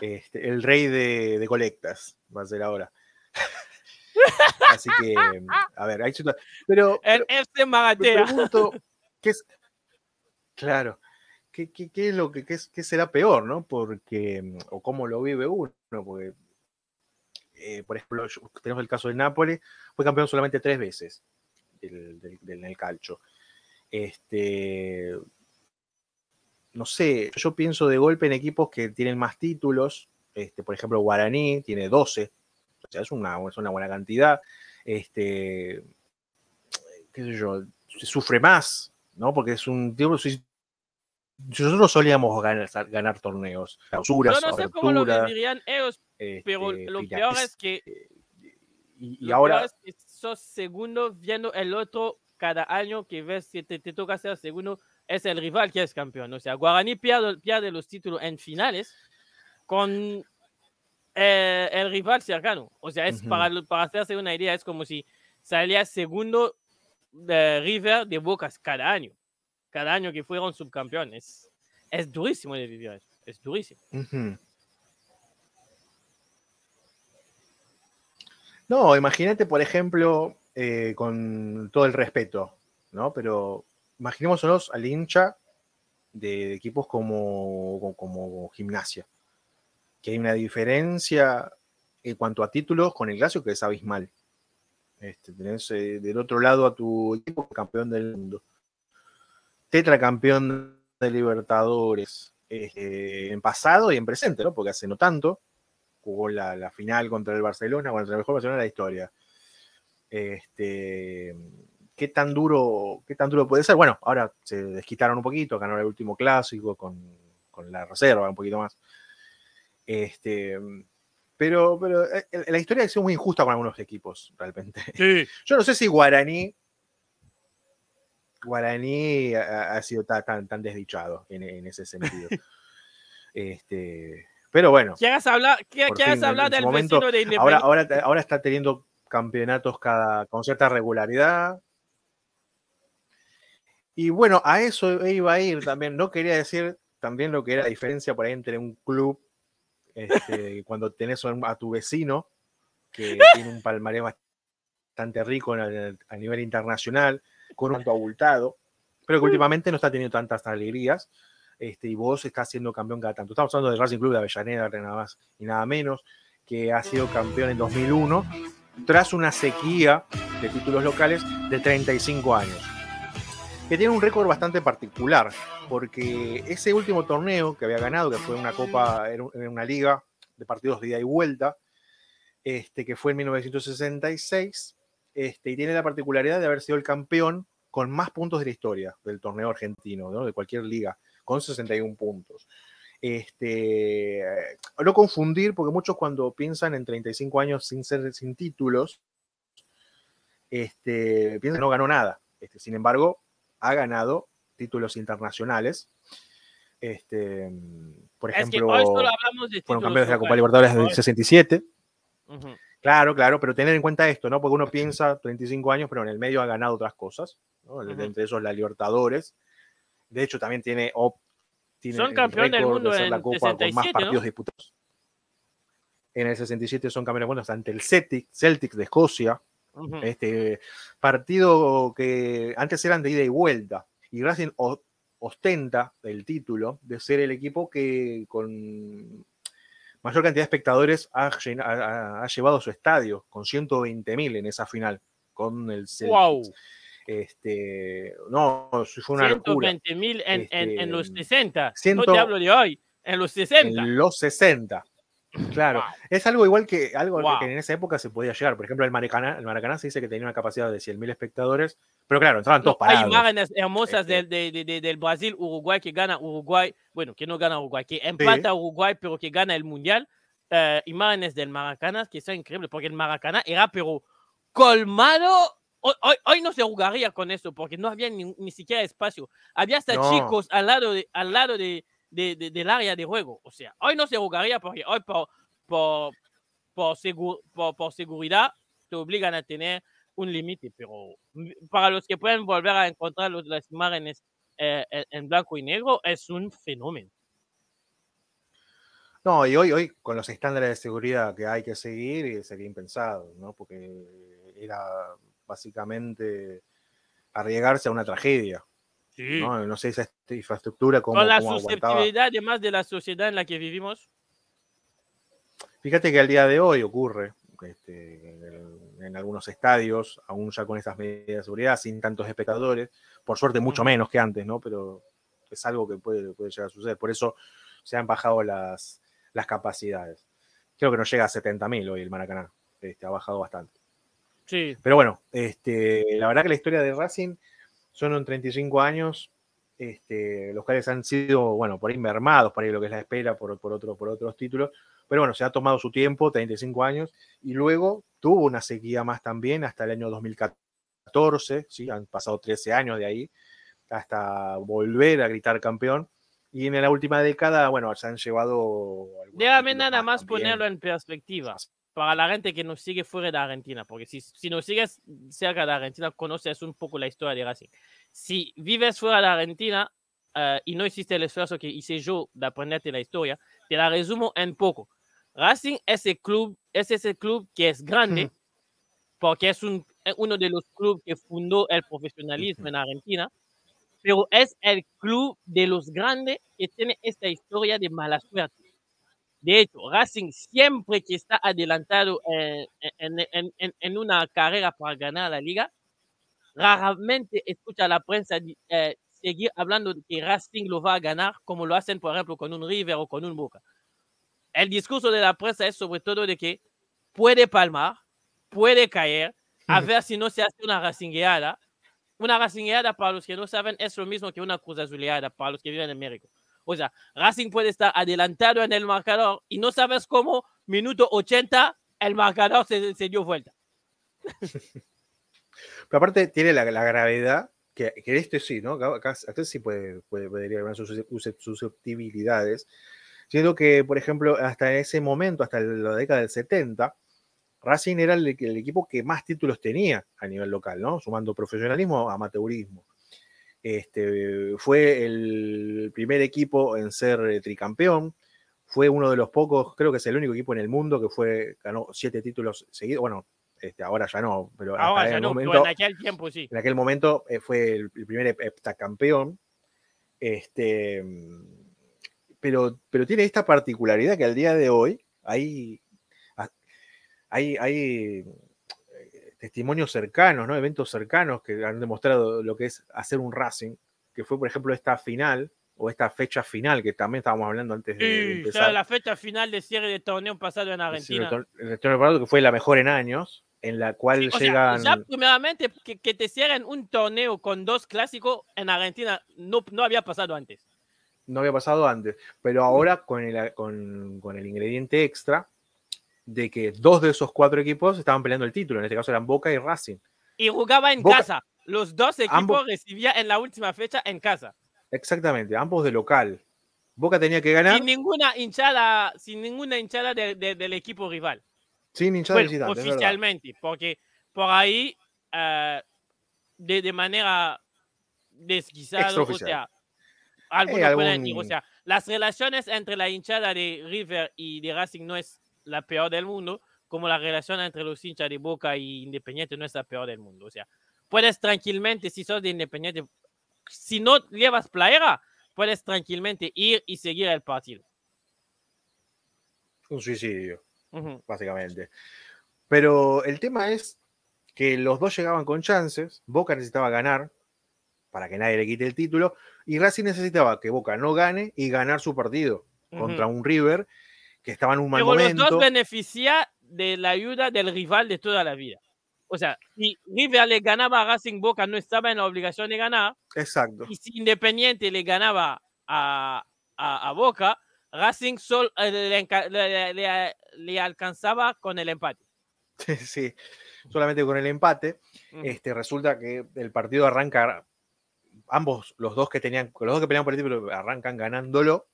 Este, el rey de, de colectas, va a ser ahora. Así que, a ver, hay Pero, el este magatea. pregunto, ¿qué es? Claro, ¿qué, qué, qué es lo que qué, qué, será peor, no? Porque, o cómo lo vive uno, porque, eh, por ejemplo, tenemos el caso de Nápoles, fue campeón solamente tres veces del, del, del, calcio. Este, no sé, yo pienso de golpe en equipos que tienen más títulos, este, por ejemplo, Guaraní tiene 12 o sea, es una, es una buena cantidad. Este, qué sé yo, se sufre más, ¿no? Porque es un tiempo. Nosotros solíamos ganar, ganar torneos, clausuras, Yo no sé cómo lo dirían ellos, pero este, lo peor es que. Y, ahora. es que sos segundo viendo el otro cada año que ves que te, te, toca ser segundo, es el rival que es campeón. O sea, Guaraní pierde, pierde los títulos en finales con eh, el rival cercano. O sea, es para, para hacerse una idea, es como si salía segundo de River de Bocas cada año. Cada año que fueron subcampeones. Es durísimo de vivir eso. Es durísimo. No, imagínate, por ejemplo, eh, con todo el respeto, ¿no? Pero imaginémonos al hincha de equipos como, como gimnasia que hay una diferencia en cuanto a títulos con el Glacio que es abismal. Este, tenés eh, del otro lado a tu equipo campeón del mundo, tetracampeón de Libertadores, eh, en pasado y en presente, ¿no? Porque hace no tanto jugó la, final contra el Barcelona, contra el mejor Barcelona de la historia. Este, ¿qué tan duro, qué tan duro puede ser? Bueno, ahora se desquitaron un poquito, ganaron el último clásico con, con la reserva, un poquito más. Este, pero, pero eh, la historia ha sido muy injusta con algunos equipos, realmente. Yo no sé si Guaraní Guaraní ha, sido tan, tan, desdichado en, ese sentido. este, pero bueno. ¿Quieres hablar, hablar del momento, vecino de Independiente? Ahora, ahora, está teniendo campeonatos cada, con cierta regularidad. Y bueno, a eso iba a ir también. No quería decir también lo que era la diferencia por ahí entre un club este, cuando tenés a tu vecino, que tiene un palmarés bastante rico a, nivel internacional, con un tanto abultado, pero que últimamente no está teniendo tantas alegrías, este, y vos estás siendo campeón cada tanto. Estamos hablando del Racing Club de Avellaneda, nada más y nada menos, que ha sido campeón en 2001, tras una sequía de títulos locales de 35 años que tiene un récord bastante particular, porque ese último torneo que había ganado, que fue una copa, en una liga de partidos de ida y vuelta, este, que fue en 1966, este, y tiene la particularidad de haber sido el campeón con más puntos de la historia del torneo argentino, ¿no? de cualquier liga, con 61 puntos. Este, no confundir, porque muchos cuando piensan en 35 años sin, ser, sin títulos, este, piensan que no ganó nada. Este, sin embargo, ha ganado títulos internacionales. Este, por ejemplo, fueron campeones de la Copa Libertadores del 67. Claro, claro, pero tener en cuenta esto, ¿no? Porque uno piensa 35 años, pero en el medio ha ganado otras cosas, ¿no? Entre esos la Libertadores. De hecho, también tiene, tiene son campeones del mundo de en la Copa 67, con más partidos ¿no? disputados. En el 67 son campeones del mundo ante el Celtic, Celtic de Escocia. Uh -huh. Este partido que antes eran de ida y vuelta. Y Racing ostenta el título de ser el equipo que con mayor cantidad de espectadores ha, ha, ha llevado su estadio, con 120.000 en esa final, con el. ¡Wow! Este, no, fue una 120 mil en, este, en, en, los 60. 100, no te hablo de hoy, en los 60. En los 60. Claro, wow. es algo igual que algo wow. que en esa época se podía llegar. Por ejemplo, el Maracaná, el Maracaná se dice que tenía una capacidad de 100.000 espectadores, pero claro, estaban todos no, parados. Hay imágenes hermosas este... de, de, de, del Brasil, Uruguay, que gana Uruguay, bueno, que no gana Uruguay, que empata sí. Uruguay, pero que gana el Mundial. Uh, imágenes del Maracaná que son increíbles, porque el Maracaná era pero colmado Hoy, hoy, hoy, no se jugaría con eso porque no había ni, ni siquiera espacio. Había hasta no. chicos al lado, de, al lado de, de, de, del área de juego. O sea, hoy no se jugaría porque hoy por, por, por, segur, por, por seguridad te obligan a tener un límite. Pero para los que pueden volver a encontrar los, las imágenes eh, en blanco y negro, es un fenómeno. No, y hoy, hoy con los estándares de seguridad que hay que seguir, sería impensado, ¿no? Porque era básicamente arriesgarse a una tragedia. Sí. ¿no? no sé esa infraestructura como con la cómo susceptibilidad además de la sociedad en la que vivimos. Fíjate que al día de hoy ocurre este, en, en, algunos estadios, aún ya con estas medidas de seguridad, sin tantos espectadores, por suerte mucho menos que antes, ¿no? Pero es algo que puede, puede llegar a suceder. Por eso se han bajado las, las capacidades. Creo que no llega a 70.000 hoy el Maracaná. Este, ha bajado bastante. Sí. Pero bueno, este, la verdad que la historia de Racing son en 35 años, este, los cuales han sido, bueno, por ahí mermados, por ahí lo que es la espera, por, por, otro, por otros títulos. Pero bueno, se ha tomado su tiempo, 35 años, y luego tuvo una sequía más también hasta el año 2014, ¿sí? han pasado 13 años de ahí, hasta volver a gritar campeón. Y en la última década, bueno, se han llevado. Déjame nada más también. ponerlo en perspectiva para la gente que nos sigue fuera de Argentina, porque si, si nos sigues cerca de Argentina, conoces un poco la historia de Racing. Si vives fuera de Argentina uh, y no hiciste el esfuerzo que hice yo de aprenderte la historia, te la resumo en poco. Racing es el club, es ese club que es grande, mm. porque es un, uno de los clubes que fundó el profesionalismo mm. en Argentina, pero es el club de los grandes que tiene esta historia de mala suerte. De hecho, Racing siempre que está adelantado en, en, en, en una carrera para ganar la liga, raramente escucha a la prensa eh, seguir hablando de que Racing lo va a ganar, como lo hacen, por ejemplo, con un River o con un Boca. El discurso de la prensa es sobre todo de que puede palmar, puede caer, a ver si no se hace una racingueada. Una racingueada, para los que no saben, es lo mismo que una cruz azuleada para los que viven en México. O sea, Racing puede estar adelantado en el marcador y no sabes cómo, minuto 80, el marcador se, se dio vuelta. Pero aparte tiene la, la gravedad que, que, esto sí, ¿no? Acá, acá sí puede, puede, podría haber sus susceptibilidades. Siendo que, por ejemplo, hasta ese momento, hasta la década del 70, Racing era el, el, equipo que más títulos tenía a nivel local, ¿no? Sumando profesionalismo, amateurismo. Este, fue el primer equipo en ser tricampeón. Fue uno de los pocos, creo que es el único equipo en el mundo que fue, ganó siete títulos seguidos. Bueno, este, ahora ya no, pero ahora ya no, momento, en aquel tiempo sí. En aquel momento eh, fue el, el, primer heptacampeón. Este, pero, pero tiene esta particularidad que al día de hoy hay, hay, hay testimonios cercanos, ¿no? eventos cercanos que han demostrado lo que es hacer un Racing, que fue, por ejemplo, esta final o esta fecha final que también estábamos hablando antes de, Sí, empezar. la fecha final de cierre de torneo pasado en Argentina. El, torneo pasado, que fue la mejor en años, en la cual O sea, llegan. ya primeramente que, que te cierren un torneo con dos clásicos en Argentina no, no había pasado antes. no había pasado antes, pero ahora con el, con, con el ingrediente extra de que dos de esos cuatro equipos estaban peleando el título, en este caso eran Boca y Racing. Y jugaba en Boca- casa. Los dos equipos Ambos- recibían en la última fecha en casa. Exactamente, ambos de local. Boca tenía que ganar Sin ninguna hinchada, sin ninguna hinchada de- de- del equipo rival. sin hinchada Bueno, oficialmente, porque por ahí, eh, de, de manera desguisada, o sea, algunos Eh, pueden algún- decir, o sea, las relaciones entre la hinchada de River y de Racing no es la peor del mundo, como la relación entre los hinchas de Boca y Independiente no es la peor del mundo. O sea, puedes tranquilmente, si sos de Independiente, si no llevas playera, puedes tranquilmente ir y seguir el partido. Un suicidio, Ujú. básicamente. Pero el tema es que los dos llegaban con chances, Boca necesitaba ganar para que nadie le quite el título, y Racing necesitaba que Boca no gane y ganar su partido contra un River que estaba en un mal Pero los momento. dos benefician de la ayuda del rival de toda la vida. O sea, si River le ganaba a Racing Boca, no estaba en la obligación de ganar. Exacto. Y si Independiente le ganaba a, a, a Boca, Racing solo eh, le, le- le- le alcanzaba con el empate. sí, solamente con el empate. Este, resulta que el partido arranca, ambos, los dos que tenían, los dos que peleaban por el título arrancan ganándolo,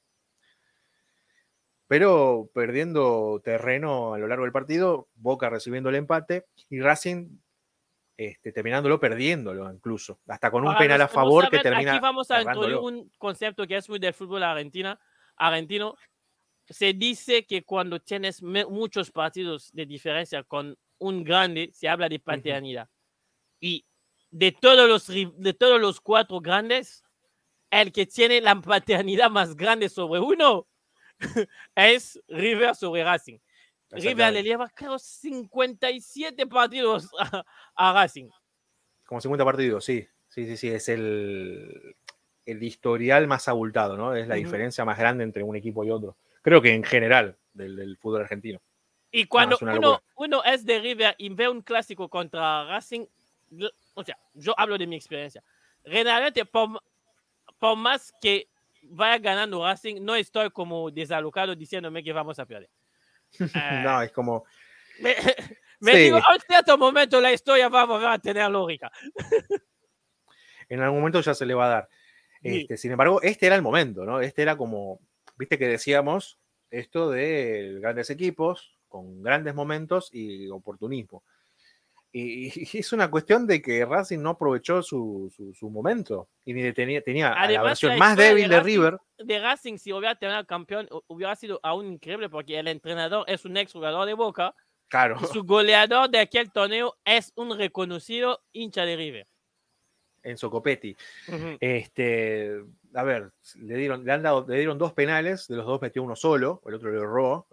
pero perdiendo terreno a lo largo del partido, Boca recibiendo el empate y Racing este, terminándolo perdiéndolo incluso, hasta con un Para penal a favor que termina. Aquí vamos a introducir un concepto que es muy del fútbol argentina, argentino. Se dice que cuando tienes muchos partidos de diferencia con un grande, se habla de paternidad. Y de todos, los, de todos los cuatro grandes, el que tiene la paternidad más grande sobre uno es River sobre Racing. River le lleva, creo, 57 partidos a, a Racing. Como 50 partidos, sí. Sí, sí, sí. Es el, el historial más abultado, ¿no? Es la Ujú. diferencia más grande entre un equipo y otro. Creo que en general del, del fútbol argentino. Y cuando una uno, uno es de River y ve un clásico contra Racing, o sea, yo hablo de mi experiencia. Realmente, por, por más que vaya ganando Racing, no estoy como desalocado diciéndome que vamos a perder. No, es como. me me Sí. digo, a cierto momento la historia va a volver a tener lógica. En algún momento ya se le va a dar. Sí. Este, sin embargo, este era el momento, ¿no? Este era como. Viste que decíamos esto de grandes equipos, con grandes momentos y oportunismo. Y, es una cuestión de que Racing no aprovechó su, su- su momento. Y ni tenía, tenía a la versión la más de débil de River. De Racing, si hubiera tenido campeón, hu- hubiera sido aún increíble porque el entrenador es un ex jugador de Boca Claro. y su goleador de aquel torneo es un reconocido hincha de River. Enzo Copetti. Ujú. Este, a ver, le dieron, le han dado, le dieron dos penales, de los dos metió uno solo, el otro lo erró,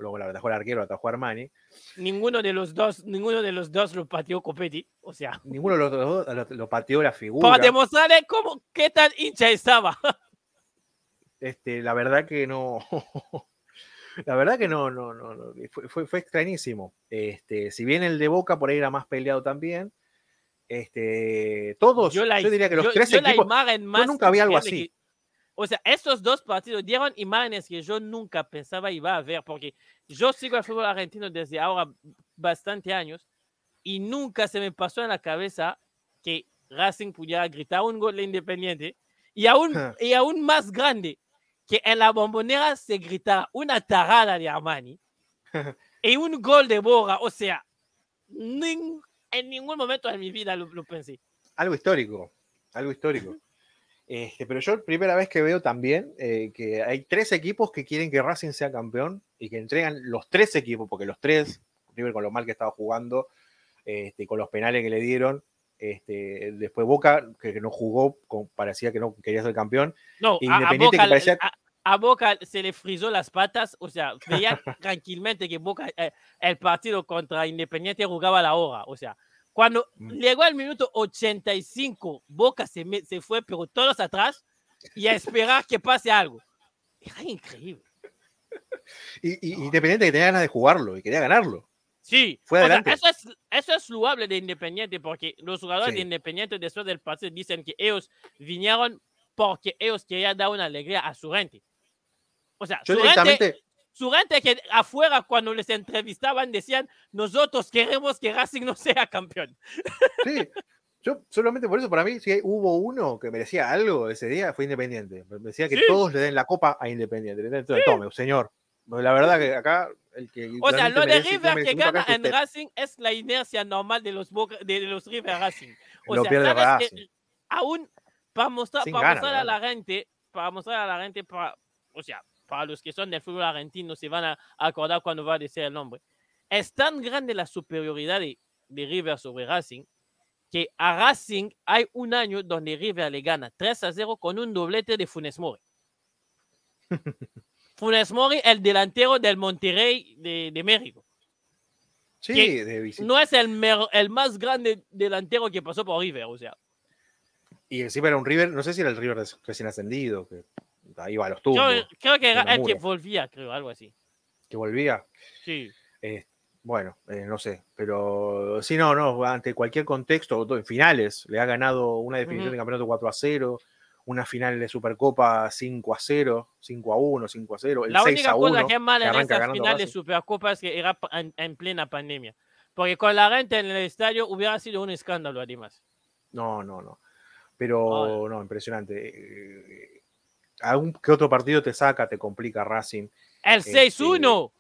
arquero, la atajó Armani. Ninguno de los dos, ninguno de los dos lo pateó Copetti. O sea, Ninguno de los dos lo, lo pateó la figura. para demostrarle cómo, qué tan hincha estaba. Este, la verdad que no. La verdad que no, no, no, no, fue, fue, fue extrañísimo. Este, si bien el de Boca por ahí era más peleado también, este, todos, yo, la- diría que los yo- tres yo la equipos, imagen más nunca vi algo así. O sea, estos dos partidos dieron imágenes que yo nunca pensaba iba a ver, porque yo sigo el fútbol argentino desde ahora bastante años y nunca se me pasó en la cabeza que Racing pudiera gritar un gol de Independiente y aún, y aún más grande, que en la bombonera se gritara una tarada de Armani y un gol de Boga. O sea, nin- en ningún momento de mi vida lo, lo pensé. algo histórico, algo histórico. Este, pero yo primera vez que veo también eh, que hay tres equipos que quieren que Racing sea campeón y que entregan los tres equipos, porque los tres, River con lo mal que estaba jugando, este, con los penales que le dieron, este, después Boca, que, que no jugó, con- parecía que no quería ser campeón, No, a- a, Independiente Boca, que parecía- a- a Boca se le frizó las patas, o sea, veía tranquilamente que Boca, eh, el partido contra Independiente jugaba a la hora, o sea, cuando Mm. llegó al minuto 85, Boca se, se fue, pero todos atrás, y a esperar que pase algo. Era increíble. Y, y Independiente que tenía ganas de jugarlo y quería ganarlo. Sí, Fue o sea, adelante. eso, es, eso es loable de Independiente porque los jugadores de Sí. Independiente después del partido dicen que ellos vinieron porque ellos querían dar una alegría a su gente. O sea, Yo directamente, su gente que afuera cuando les entrevistaban decían, nosotros queremos que Racing no sea campeón. sí. Yo solamente por eso, para mí, si hubo uno que merecía algo ese día, fue Independiente. Me decía que Sí. todos le den la copa a Independiente. Entonces, tome, señor. La verdad que acá, el que. O sea, lo de merece- River que gana en usted. Racing es la inercia normal de los, de los River Racing. O Lo sea, sabes que Racing. aún para mostrar, para ganas, mostrar a ¿verdad? la gente, para mostrar a la gente, para, o sea, para los que son del fútbol argentino se van a acordar cuando va a decir el nombre. Es tan grande la superioridad de, de River sobre Racing que a Racing hay un año donde River le gana 3 a 0 con un doblete de Funes Mori. Funes Mori, el delantero del Monterrey de, de México. Sí, de. No es el, el más grande delantero que pasó por River, o sea. Y encima era un River, no sé si era el River recién ascendido, que ahí va los Yo tumbos, creo que era el que volvía, creo, algo así. que volvía. Sí. Eh, bueno, eh, no sé, pero sí, no, no, ante cualquier contexto, en finales, le ha ganado una definición Ujú. de campeonato 4 a 0, una final de Supercopa 5 a 0, 5 a 1, 5 a 0, el La 6 única a 1. cosa que es mal que en ganando final de. Supercopa es que era en, en plena pandemia. Porque con la gente en el estadio hubiera sido un escándalo, además. No, no, no. Pero no, impresionante. Algún que otro partido te saca, te complica Racing, El Este, 6-1.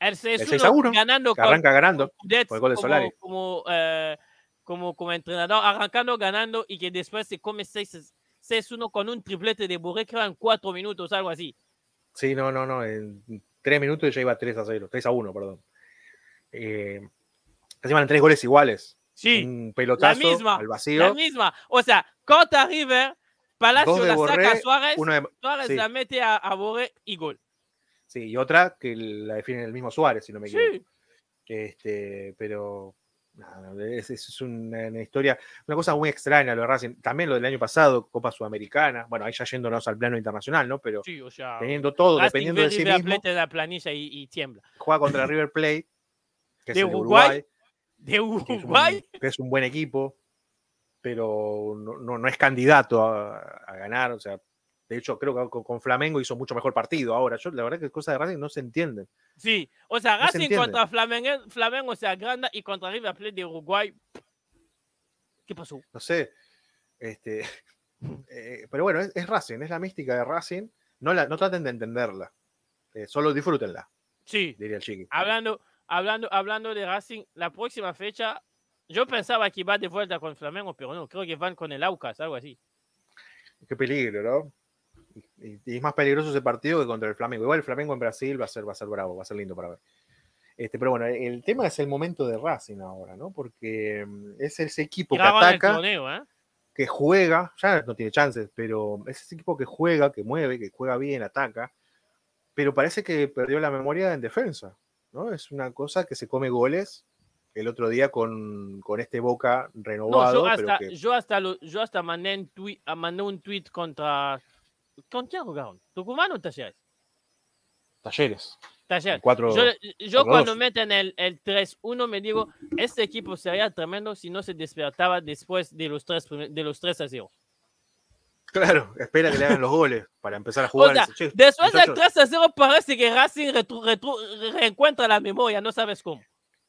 El 6-1 6 a 1, ganando que con- arranca ganando. con Dets con el gol de como, Solari. como, eh, como, como entrenador, arrancando, ganando y que después se come 6 6-1 con un triplete de Borré, creo en 4 minutos, algo así. Sí, no, no, no. En 3 minutos ya iba 3 a 0, 3 a 1, perdón. Eh, eran tres goles iguales. Sí, un la pelotazo misma. al la vacío. misma. O sea, contra River, Palacio de la saca a Borré, Suárez, de- Suárez sí. la mete a, a Borré y gol. sí, y otra que la define el mismo Suárez, si no me equivoco. Sí, Este, pero nada, es, es una, una historia, una cosa muy extraña lo de Racing. También lo del año pasado, Copa Sudamericana. Bueno, ahí ya yéndonos al plano internacional, ¿no? Pero sí, o sea. teniendo todo, Racing dependiendo de sí River mismo, en la planilla y, y tiembla. juega contra River Plate, que es De de Uruguay, Uruguay, De que es, un, Uruguay. que es un buen equipo, pero no, no- no es candidato a, a ganar. O sea, de hecho, creo que con, con Flamengo hizo mucho mejor partido ahora. Yo, la verdad que cosas de Racing no se entienden. Sí, o sea, se Racing contra Flamengo, Flamengo se agranda y contra River Plate de Uruguay. ¿Qué pasó? no sé. Este, eh, pero bueno, es, es Racing, es la mística de Racing. No, la, no traten de entenderla. Eh, solo disfrútenla, Sí, diría el chiqui. hablando, hablando, hablando de Racing, la próxima fecha, yo pensaba que iba de vuelta con Flamengo, pero no, creo que van con el Aucas, algo así. Qué peligro, ¿no? Y, y es más peligroso ese partido que contra el Flamengo. Igual el Flamengo en Brasil va a ser, va a ser bravo, va a ser lindo para ver. Este, pero bueno, el tema es el momento de Racing ahora, ¿no? Porque mm, es ese equipo que ataca, torneo, ¿eh? que juega, ya no tiene chances, pero es ese equipo que juega, que mueve, que juega bien, ataca, pero parece que perdió la memoria en defensa, ¿no? Es una cosa que se come goles el otro día con, con este Boca No, renovado, yo pero hasta, que yo hasta, lo- yo hasta mandé, un tweet, ah, mandé un tweet contra... ¿Con quién jugaron? ¿Tucumán o Talleres? talleres. Talleres. Cuatro, Yo, yo cuatro cuando dos. meten el, el 3-1 me digo, este equipo sería tremendo si no se despertaba después de los 3, de los 3 a 0. Claro, espera que le hagan los goles para empezar a O jugar. sea, Dice, "Che, después del muchachos, 3 a 0 parece que Racing retru- retru- reencuentra la memoria, no sabes cómo.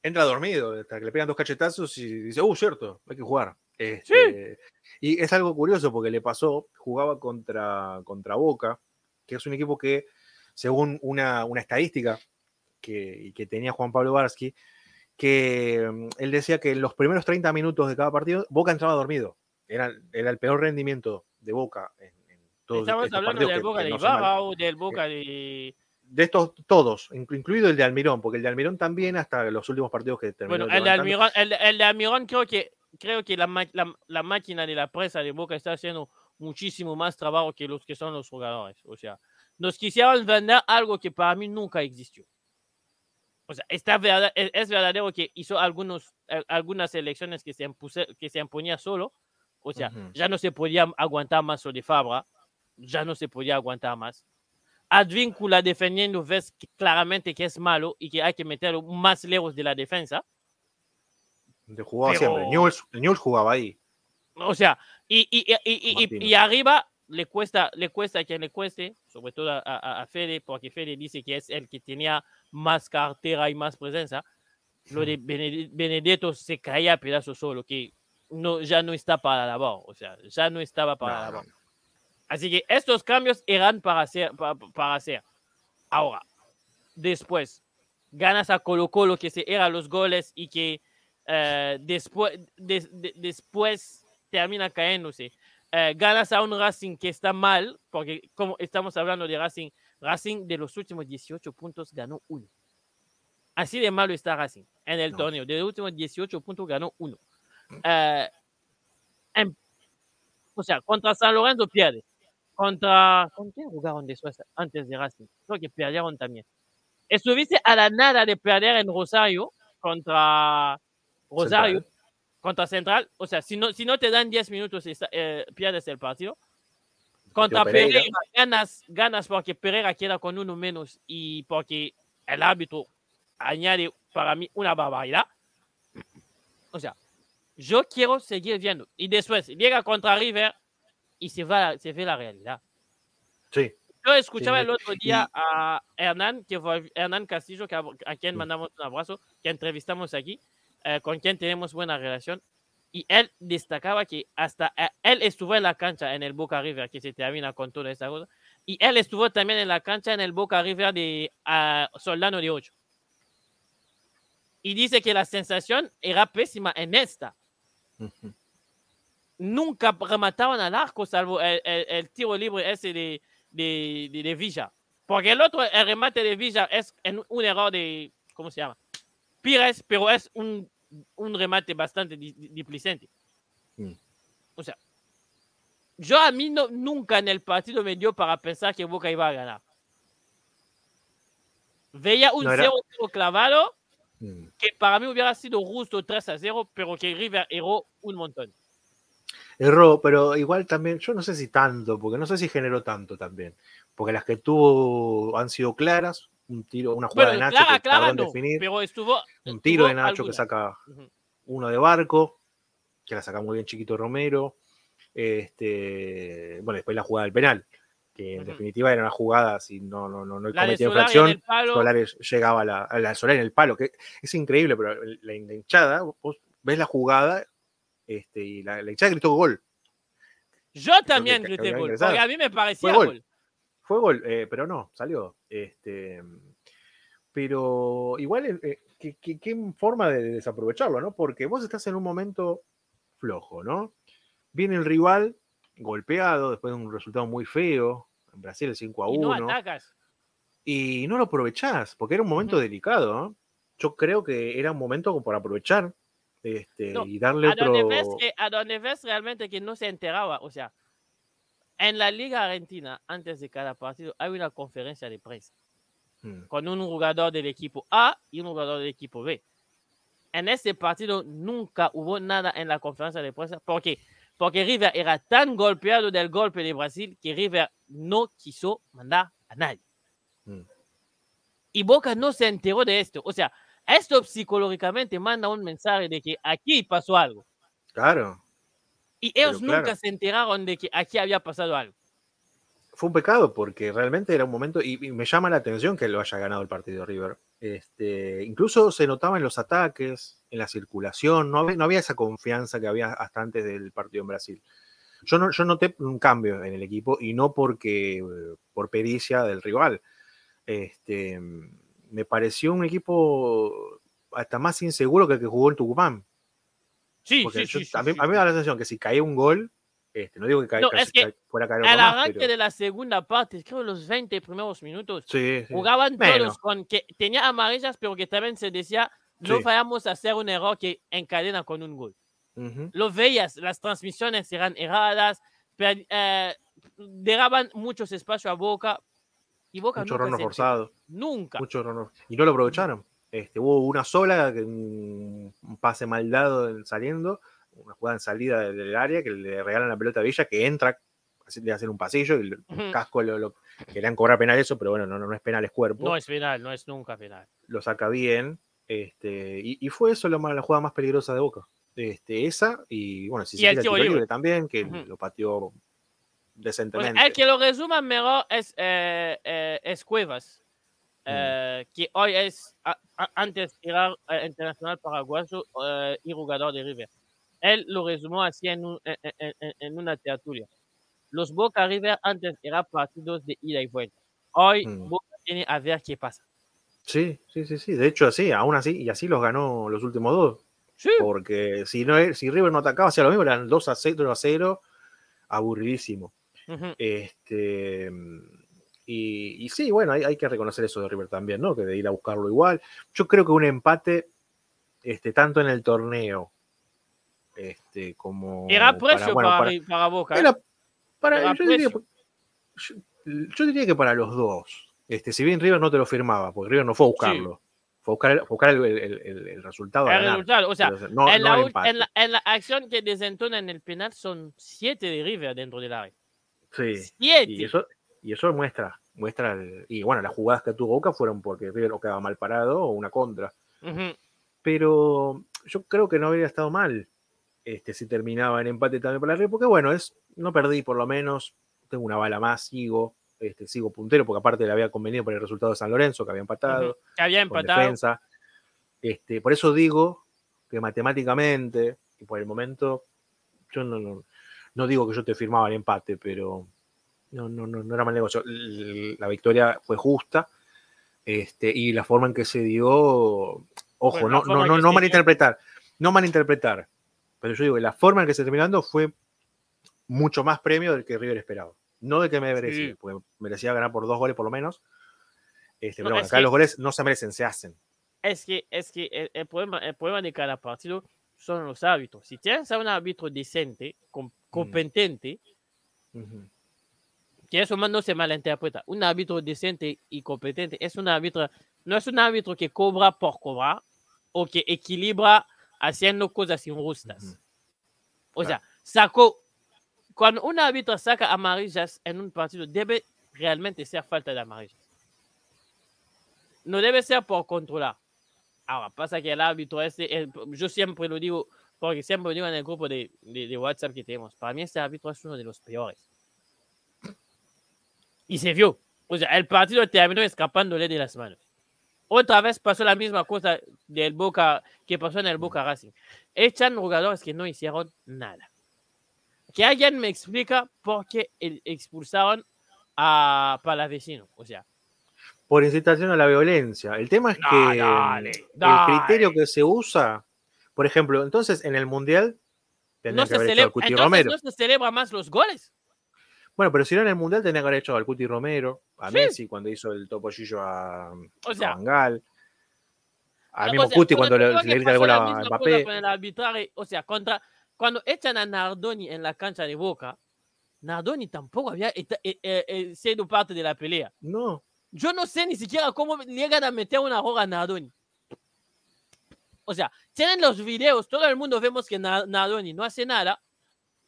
Entra dormido, hasta que le pegan dos cachetazos y dice, uh, cierto, hay que jugar. Este, Y es algo curioso porque le pasó, jugaba contra, contra Boca, que es un equipo que, según una, una estadística que, que tenía Juan Pablo Barsky, que mm, él decía que en los primeros 30 minutos de cada partido, Boca entraba dormido. Era, era el peor rendimiento de Boca en, en todos Estamos hablando del que- Boca que de no Ibarra o del Boca de... de estos todos, inclu- incluido el de Almirón, porque el de Almirón también hasta los últimos partidos que terminó Bueno, el de. Almirón, el, el de Almirón creo que, creo que la, la, la máquina de la presa de Boca está haciendo muchísimo más trabajo que los que son los jugadores. O sea, nos quisieron vender algo que para mí nunca existió. O sea, está verdad, es, es verdadero que hizo algunos, algunas elecciones que se, impuse- que se imponía solo. O sea, ya no se podía aguantar más sobre Fabra. ya no se podía aguantar más. Advíncula defendiendo, ves que claramente que es malo y que hay que meterlo más lejos de la defensa. De jugaba Pero- siempre. Newell's, Newell's jugaba ahí. O sea, y, y, y, y- arriba le cuesta, le cuesta a quien le cueste, sobre todo a, a, a Fede, porque Fede dice que es el que tenía más cartera y más presencia. Lo de Bened- Benedetto se caía a pedazos solo, que no, ya no está para la labor, o sea, ya no estaba para la No, labor. no. Así que estos cambios eran para hacer. Para, para hacer. Ahora, después, ganas a Colo Colo que se eran los goles y que eh, después, des- de- después termina cayéndose. Eh, ganas a un Racing que está mal, porque como estamos hablando de Racing, Racing de los últimos 18 puntos ganó uno. Así de malo está Racing en el No. torneo. De los últimos 18 puntos ganó uno. Eh, en- o sea, contra San Lorenzo pierde. Contra. ¿Con quién jugaron después antes de Racing? Creo que perdieron también. Estuviste a la nada de perder en Rosario contra Rosario, Central. contra Central. O sea, si no, si no te dan 10 minutos, eh, pierdes el partido. Contra Pereira. Pereira, ganas, ganas porque Pereira queda con uno menos y porque el árbitro añade para mí una barbaridad. O sea, yo quiero seguir viendo. Y después llega contra River y se, va, se ve la realidad. Sí. Yo escuchaba Sí, el otro día a Hernán, que fue Hernán Castillo, que a, a quien mandamos un abrazo, que entrevistamos aquí, eh, con quien tenemos buena relación. Y él destacaba que hasta eh, él estuvo en la cancha en el Boca River, que se termina con toda esta cosa. Y él estuvo también en la cancha en el Boca River de ah, Soldano de 8. Y dice que la sensación era pésima en esta. Ujú. Nunca remataban al arco, salvo el, el- el tiro libre ese de, de, de- de Villa. Porque el otro, el remate de Villa es un error de, ¿cómo se llama? Pires, pero es un, un remate bastante di- di- displicente. Mm. O sea, yo a mí no, nunca en el partido me dio para pensar que Boca iba a ganar. Veía un No era- 0-0 clavado Mm. que para mí hubiera sido justo 3 a 0, pero que River erró un montón. Erró, pero igual también, yo no sé si tanto, porque no sé si generó tanto también. Porque las que tuvo han sido claras, un tiro, una jugada Bueno, de Nacho clara, que clara no, definir, pero estuvo. un tiro de Nacho que saca uno de Barco, que la saca muy bien Chiquito Romero. Este, bueno, después la jugada del penal, que en definitiva era una jugada, si no, no, no, no cometía infracción. Solares llegaba a la, a la Solari en el palo, que es increíble, pero la hinchada, vos ves la jugada este, y la, la hinchada gritó gol. Yo también que grité gol, porque a mí me parecía Fue gol. gol. Fue gol, eh, pero no, salió. Este, pero igual, eh, ¿qué, qué- qué forma de desaprovecharlo, ¿no? Porque vos estás en un momento flojo, ¿no? Viene el rival golpeado después de un resultado muy feo. En Brasil el 5 a Y no 1. atacas. y no lo aprovechás, porque era un momento delicado. ¿no? Yo creo que era un momento para aprovechar este, No, y darle A otro. donde, ves que, a donde ves realmente que no se enteraba. O sea, en la Liga Argentina, antes de cada partido, hay una conferencia de prensa Mm, con un jugador del equipo A y un jugador del equipo B. En ese partido nunca hubo nada en la conferencia de prensa. ¿Por qué? Porque River era tan golpeado del golpe de Brasil que River no quiso mandar a nadie. mm. Y Boca no se enteró de esto. O sea, esto psicológicamente manda un mensaje de que aquí pasó algo. Claro, Y ellos Pero claro. nunca se enteraron de que aquí había pasado algo. fue un pecado porque realmente era un momento, y, y me llama la atención que lo haya ganado el partido River. Este, incluso se notaba en los ataques, en la circulación, no había, no había esa confianza que había hasta antes del partido en Brasil. Yo, no, yo noté un cambio en el equipo y no porque eh, por pericia del rival. Este, me pareció un equipo hasta más inseguro que el que jugó en Tucumán. Sí, sí, yo- sí, a, mí, sí. a mí me da la sensación que si caía un gol, este, no digo que, ca- No, casi es que fuera a caer Al arranque pero- de la segunda parte, creo los 20 primeros minutos, Sí, jugaban Menos. todos con que tenía amarillas, pero que también se decía, no vayamos a hacer un error que encadena con un gol. Ujú. Lo veías, las transmisiones eran erradas, per- eh, dejaban muchos espacios a Boca. Y Boca Mucho nunca se forzado. Nunca. Mucho Y no lo aprovecharon. Este, hubo una sola, un pase mal dado en- saliendo, una jugada en salida del- área que le regalan la pelota a Villa que entra de hacer un pasillo y el Ujú. casco lo, lo- querían cobrar penal eso, pero bueno, no, no, no es penal, es cuerpo. No es penal, no es nunca penal. Lo saca bien. Este, y, y fue eso lo más- la jugada más peligrosa de Boca. Este, esa, y bueno, si Y se el tiro libre libre. también, que lo pateó Pues, decentemente. el que lo resuma mejor es, eh, eh, es Cuevas, Mm. eh, que hoy es, a- a- antes era eh, internacional paraguayo eh, y jugador de River. Él lo resumió así en, un- en, en- en- una tertulia. Los Boca River antes eran partidos de ida y vuelta. Hoy Mm. Boca tiene a ver qué pasa. Sí, sí, sí, sí. De hecho, así, aún así, y así los ganó los últimos dos. Sí. Porque si, no, si River no atacaba, hacía lo mismo, eran 2 a 0, a 0 aburridísimo. Este, y, y sí, bueno, hay, hay que reconocer eso de River también, ¿no? Que de ir a buscarlo igual. Yo creo que un empate, este, tanto en el torneo, este, como. Era precio bueno, para, para- Boca. ¿eh? era para- Era yo, diría, precio. yo- yo diría que para los dos. Este, si bien River no te lo firmaba, porque River no fue a buscarlo. Fue a buscar el, buscar el, el- el- el resultado. a el ganar, resultado, o sea, pero no, en, no la, el ul- empate. en la- en la acción que desentona en el penal son siete de River dentro del área. Sí. Siete. Y eso, y eso muestra, muestra el- y bueno, las jugadas que tuvo Boca fueron porque River o quedaba mal parado o una contra. Pero yo creo que no habría estado mal este, si terminaba en empate también para River, porque bueno, es, no perdí por lo menos, tengo una bala más, sigo, este, sigo puntero, porque aparte le había convenido por el resultado de San Lorenzo, que había empatado. Que había con empatado. defensa. Este, por eso digo que matemáticamente, y por el momento, yo no, no, no digo que yo te firmaba el empate, pero no, no, no, no era mal negocio. La victoria fue justa. Este, y la forma en que se dio, ojo, Bueno, no, no, no, no malinterpretar, no malinterpretar. Pero yo digo que la forma en que se terminó dando fue mucho más premio del que River esperaba. No de que me merecía, Sí. porque merecía ganar por dos goles por lo menos. Este, No, pero bueno, acá que- los goles no se merecen, se hacen. Es que, es que el, el problema, el problema de cada partido son los árbitros. Si tienes a un árbitro decente, com- competente, Ujú. que eso más no se malinterpreta. Un árbitro decente y competente es un árbitro, no es un árbitro que cobra por cobrar o que equilibra haciendo cosas injustas. O Claro. sea, sacó, cuando un árbitro saca amarillas en un partido, debe realmente ser falta de amarillas. No debe ser por controlar. Ahora, pasa que el árbitro el- yo siempre lo digo, porque siempre digo en el grupo de, de- de WhatsApp que tenemos, para mí este árbitro es uno de los peores. Y se vio. O sea, el partido terminó escapándole de las manos. Otra vez pasó la misma cosa del Boca que pasó en el Boca Racing. Echan jugadores que no hicieron nada. Que alguien me explica por qué el- expulsaron a Palavecino. O sea, Por incitación a la violencia. El tema es No, que dale, el dale. criterio que se usa, por ejemplo, entonces en el Mundial no que se, celebra, al Cuti entonces Romero. no se celebra más los goles. Bueno, pero si no en el Mundial tendrían que haber echado al Cuti Romero, a Sí. Messi cuando hizo el topollillo a, O sea, a al o mismo sea, Cuti cuando le, le grita el gol a Mbappé. con el arbitraje. O sea, contra, cuando echan a Nardoni en la cancha de Boca, Nardoni tampoco había eh, eh, eh, sido parte de la pelea. No, Yo no sé ni siquiera cómo llegan a meter una roja a Nardoni. O sea, tienen los videos, todo el mundo vemos que Na- Nardoni no hace nada,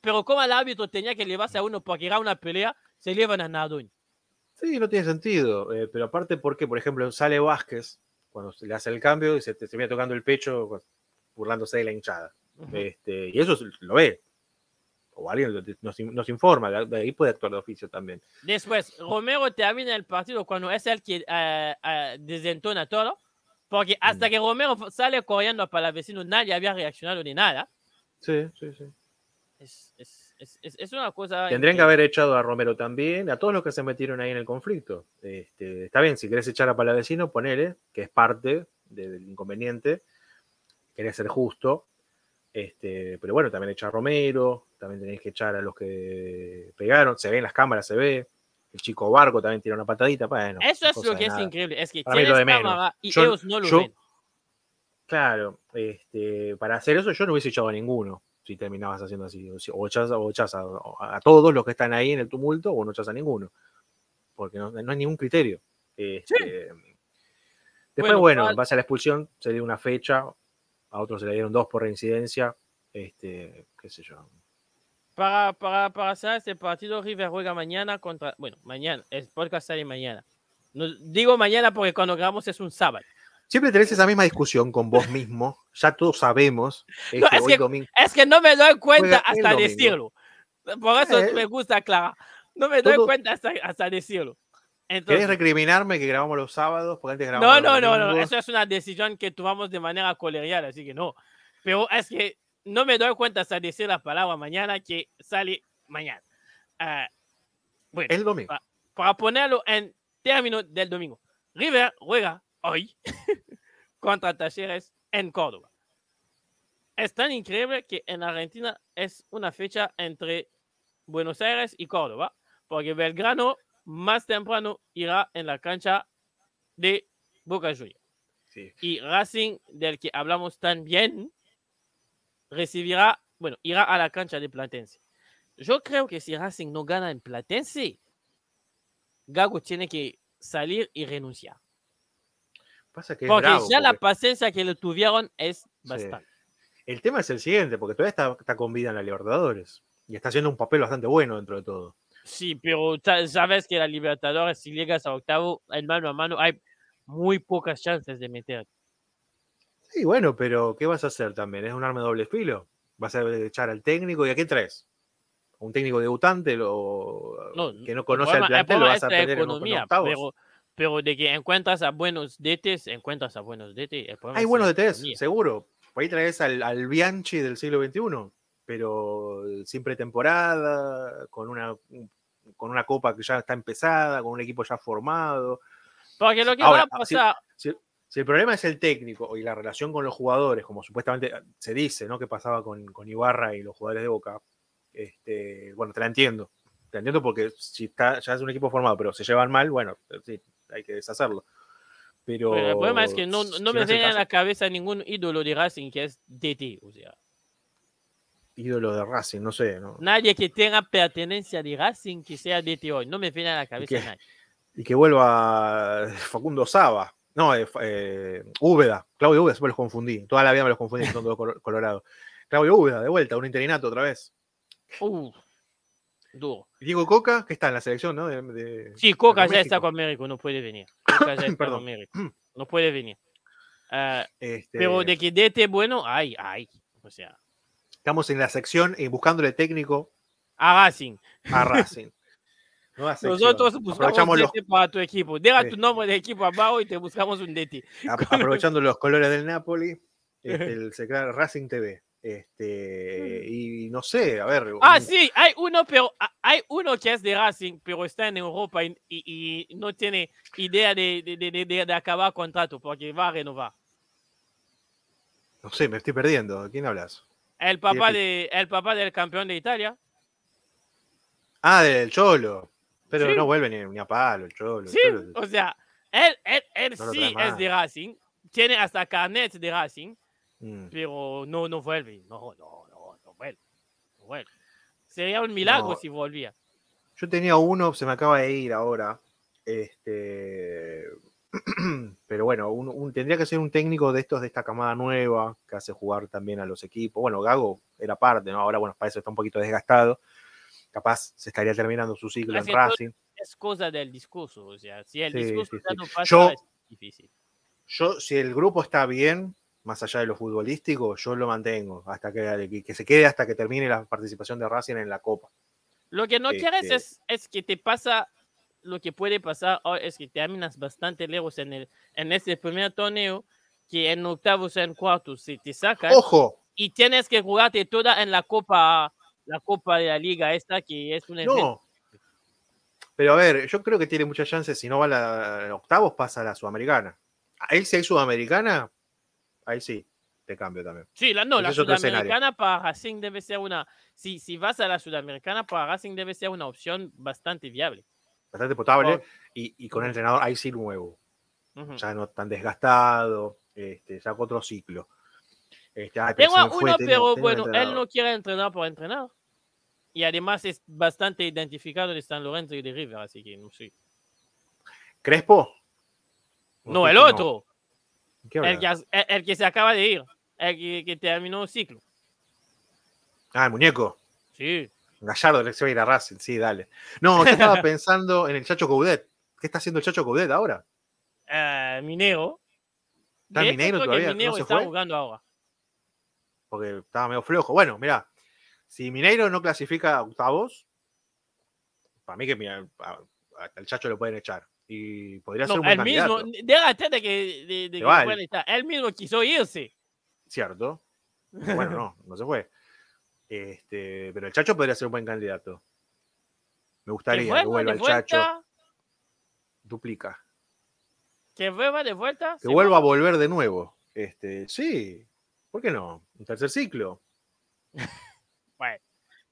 pero como el árbitro tenía que llevarse a uno porque era una pelea, se llevan a Nardoni. sí, no tiene sentido. eh, pero aparte porque, por ejemplo, sale Vázquez cuando se le hace el cambio y se te se viene tocando el pecho pues, burlándose de la hinchada. Ujú. Este, y eso lo ve. O alguien nos, nos informa, de de ahí puede actuar de oficio también. Después, Romero termina el partido cuando es el que eh, eh, desentona todo, porque hasta que Romero sale corriendo para el vecino, nadie había reaccionado ni nada. Sí, sí, sí. Es, es, es, es- es una cosa. Tendrían que haber echado a Romero también, a todos los que se metieron ahí en el conflicto. Este, está bien, si querés echar a Palavecino, ponele, que es parte de- del inconveniente, querés ser justo. Este, pero bueno, también echar a Romero, también tenéis que echar a los que pegaron, se ve en las cámaras, se ve. El chico Barco también tira una patadita. Bueno, Eso es lo que es nada. increíble. Es que Para tienes cámara y Yo- ellos no lo yo- ven. Claro, este, para hacer eso yo no hubiese echado a ninguno si terminabas haciendo así. O, echas, o echas a, a todos los que están ahí en el tumulto o no echas a ninguno. Porque no, no hay ningún criterio. Este, Después, Bueno, en base a la expulsión se dio una fecha, a otros se le dieron dos por reincidencia. Este, qué sé yo. Para, para, para hacer este partido, River juega mañana contra. Bueno, mañana, el podcast sale mañana. No, digo mañana porque cuando grabamos es un sábado. Siempre tenés esa misma discusión con vos mismo. Ya todos sabemos. No, que es, hoy que, domingo- es que no me doy cuenta hasta decirlo. Por eso Eh, me gusta aclarar. No me doy todo- cuenta hasta, hasta decirlo. ¿Querés Entonces, recriminarme que grabamos los sábados? Porque antes no, grabamos no, los no, no. domingos? Eso es una decisión que tomamos de manera colegial, así que no. Pero es que no me doy cuenta hasta decir la palabra mañana que sale mañana. Ah, bueno, El domingo. para ponerlo en términos del domingo. River juega hoy contra Talleres en Córdoba. Es tan increíble que en Argentina es una fecha entre Buenos Aires y Córdoba, porque Belgrano más temprano irá en la cancha de Boca Juniors. Sí. Y Racing, del que hablamos tan bien, recibirá, bueno, irá a la cancha de Platense. Yo creo que si Racing no gana en Platense, Gago tiene que salir y renunciar. Pasa que Porque bravo, ya la porque paciencia que le tuvieron es bastante. El tema es el siguiente, porque todavía está, está con vida en la Libertadores. Y está haciendo un papel bastante bueno dentro de todo. Sí, pero sa- sabes que la Libertadores, si llegas a octavo, en mano a mano, hay muy pocas chances de meter. Sí, bueno, pero ¿qué vas a hacer también? ¿Es un arma de doble filo? ¿Vas a echar al técnico? ¿Y a qué traes? ¿Un técnico debutante lo, No, que no conoce al el plantel? ¿Lo vas a la tener en, economía, octavos? pero, pero de que encuentras a buenos DTs, encuentras a buenos DT. el problema Hay buenos economía. seguro. Por ahí traes al, al Bianchi del siglo XXI, pero sin pretemporada, con una, con una copa que ya está empezada, con un equipo ya formado. Porque lo que Ahora, va a si- pasar, Si, si el problema es el técnico y la relación con los jugadores, como supuestamente se dice, ¿no? Que pasaba con, con Ibarra y los jugadores de Boca, este, bueno, te la entiendo. Te la entiendo porque si está, ya es un equipo formado, pero se llevan mal, bueno, sí, hay que deshacerlo. Pero, pero el problema es que no, no si me viene a la cabeza ningún ídolo de Racing que es DT. O sea, ídolo de Racing, no sé, ¿no? nadie que tenga pertenencia de Racing que sea DT hoy. No me viene a la cabeza nadie. Y que vuelva Facundo Saba. No, eh, eh, Úbeda. Claudio Úbeda, siempre los confundí. Toda la vida me los confundí, son colo- colorados. Claudio Úbeda, de vuelta, un interinato otra vez. Uh, duro. Y Diego Coca, que está en la selección, ¿no? De, de- Sí, Coca con ya está con México, no puede venir. Coca ya está Perdón. con México. No puede venir. Ah, Este, pero de que DT bueno, ay, ay. O sea, Estamos en la sección eh, buscándole técnico a Racing. a Racing. Nosotros buscamos los, para tu equipo. Deja Sí. tu nombre de equipo abajo y te buscamos un DT. aprovechando los colores del Napoli, este, el se crea Racing TV. Este, y no sé, a ver. Ah, un- sí, hay uno, pero ah, hay uno que es de Racing, pero está en Europa y, y- y no tiene idea de, de, de- de- acabar contrato porque va a renovar. No sé, me estoy perdiendo. ¿De quién hablas? El papá, de, el papá del campeón de Italia. Ah, del Cholo. Pero Sí. no vuelve ni, ni a palo el Cholo. el Sí, Cholo- o sea, él, él, él No sí es de Racing, tiene hasta carnet de Racing, Mm. pero no, no vuelve. No, no, no, no vuelve. No vuelve. Sería un milagro No. si volvía. Yo tenía uno, se me acaba de ir ahora. Este. Pero bueno, un- un- tendría que ser un técnico de estos de esta camada nueva que hace jugar también a los equipos. Bueno, Gago era parte, ¿no? Ahora, bueno, para eso está un poquito desgastado. Capaz se estaría terminando su ciclo en Racing. Es cosa del discurso, o sea, si el Sí, discurso sí, ya sí. no pasa, Yo- es difícil. Yo, si el grupo está bien, más allá de lo futbolístico, yo lo mantengo hasta que, que- que se quede hasta que termine la participación de Racing en la Copa. Lo que no quieres Este- es, es que te pasa lo que puede pasar hoy, es que terminas bastante lejos en, el, en este primer torneo, que en octavos en cuartos se te sacan ¡Ojo! y tienes que jugarte toda en la Copa la Copa de la Liga esta, que es un evento. No. Pero a ver, yo creo que tiene muchas chances. Si no va a la a octavos, pasa a la Sudamericana. Ahí si hay Sudamericana, ahí sí, te cambio también. Sí, la, no, Ese la Sudamericana para Racing debe ser una. Si, si vas a la Sudamericana para Racing debe ser una opción bastante viable. Bastante potable. Y, y con el entrenador ahí sí nuevo. Ya no tan desgastado. Este, ya con otro ciclo. Este, pero Tengo uno, pero un bueno, él no quiere entrenar por entrenar. Y además es bastante identificado de San Lorenzo y de River, así que no sé. ¿Crespo? No, el No. otro, ¿Qué el que, el, el que se acaba de ir, el que, que terminó el ciclo. Ah, el muñeco. Sí. Gallardo le se va a ir a Racing, sí, dale. No, yo estaba pensando en el Chacho Coudet. ¿Qué está haciendo el Chacho Coudet ahora? Eh, Minero. ¿Está creo que todavía? ¿No Minero se está fue? jugando ahora. Porque estaba medio flojo. Bueno, mira, si Mineiro no clasifica a octavos, para mí que mira, a- hasta el Chacho lo pueden echar. Y podría ser un buen él mismo, candidato, déjate de que, de, de que él. estar. Él mismo quiso irse. ¿cierto? Bueno, no, no se fue. Este, pero el Chacho podría ser un buen candidato. Me gustaría que vuelva el Chacho. Duplica. Que vuelva de vuelta. Que vuelva a volver de nuevo. Este, sí, ¿por qué no? Un tercer ciclo. Bueno,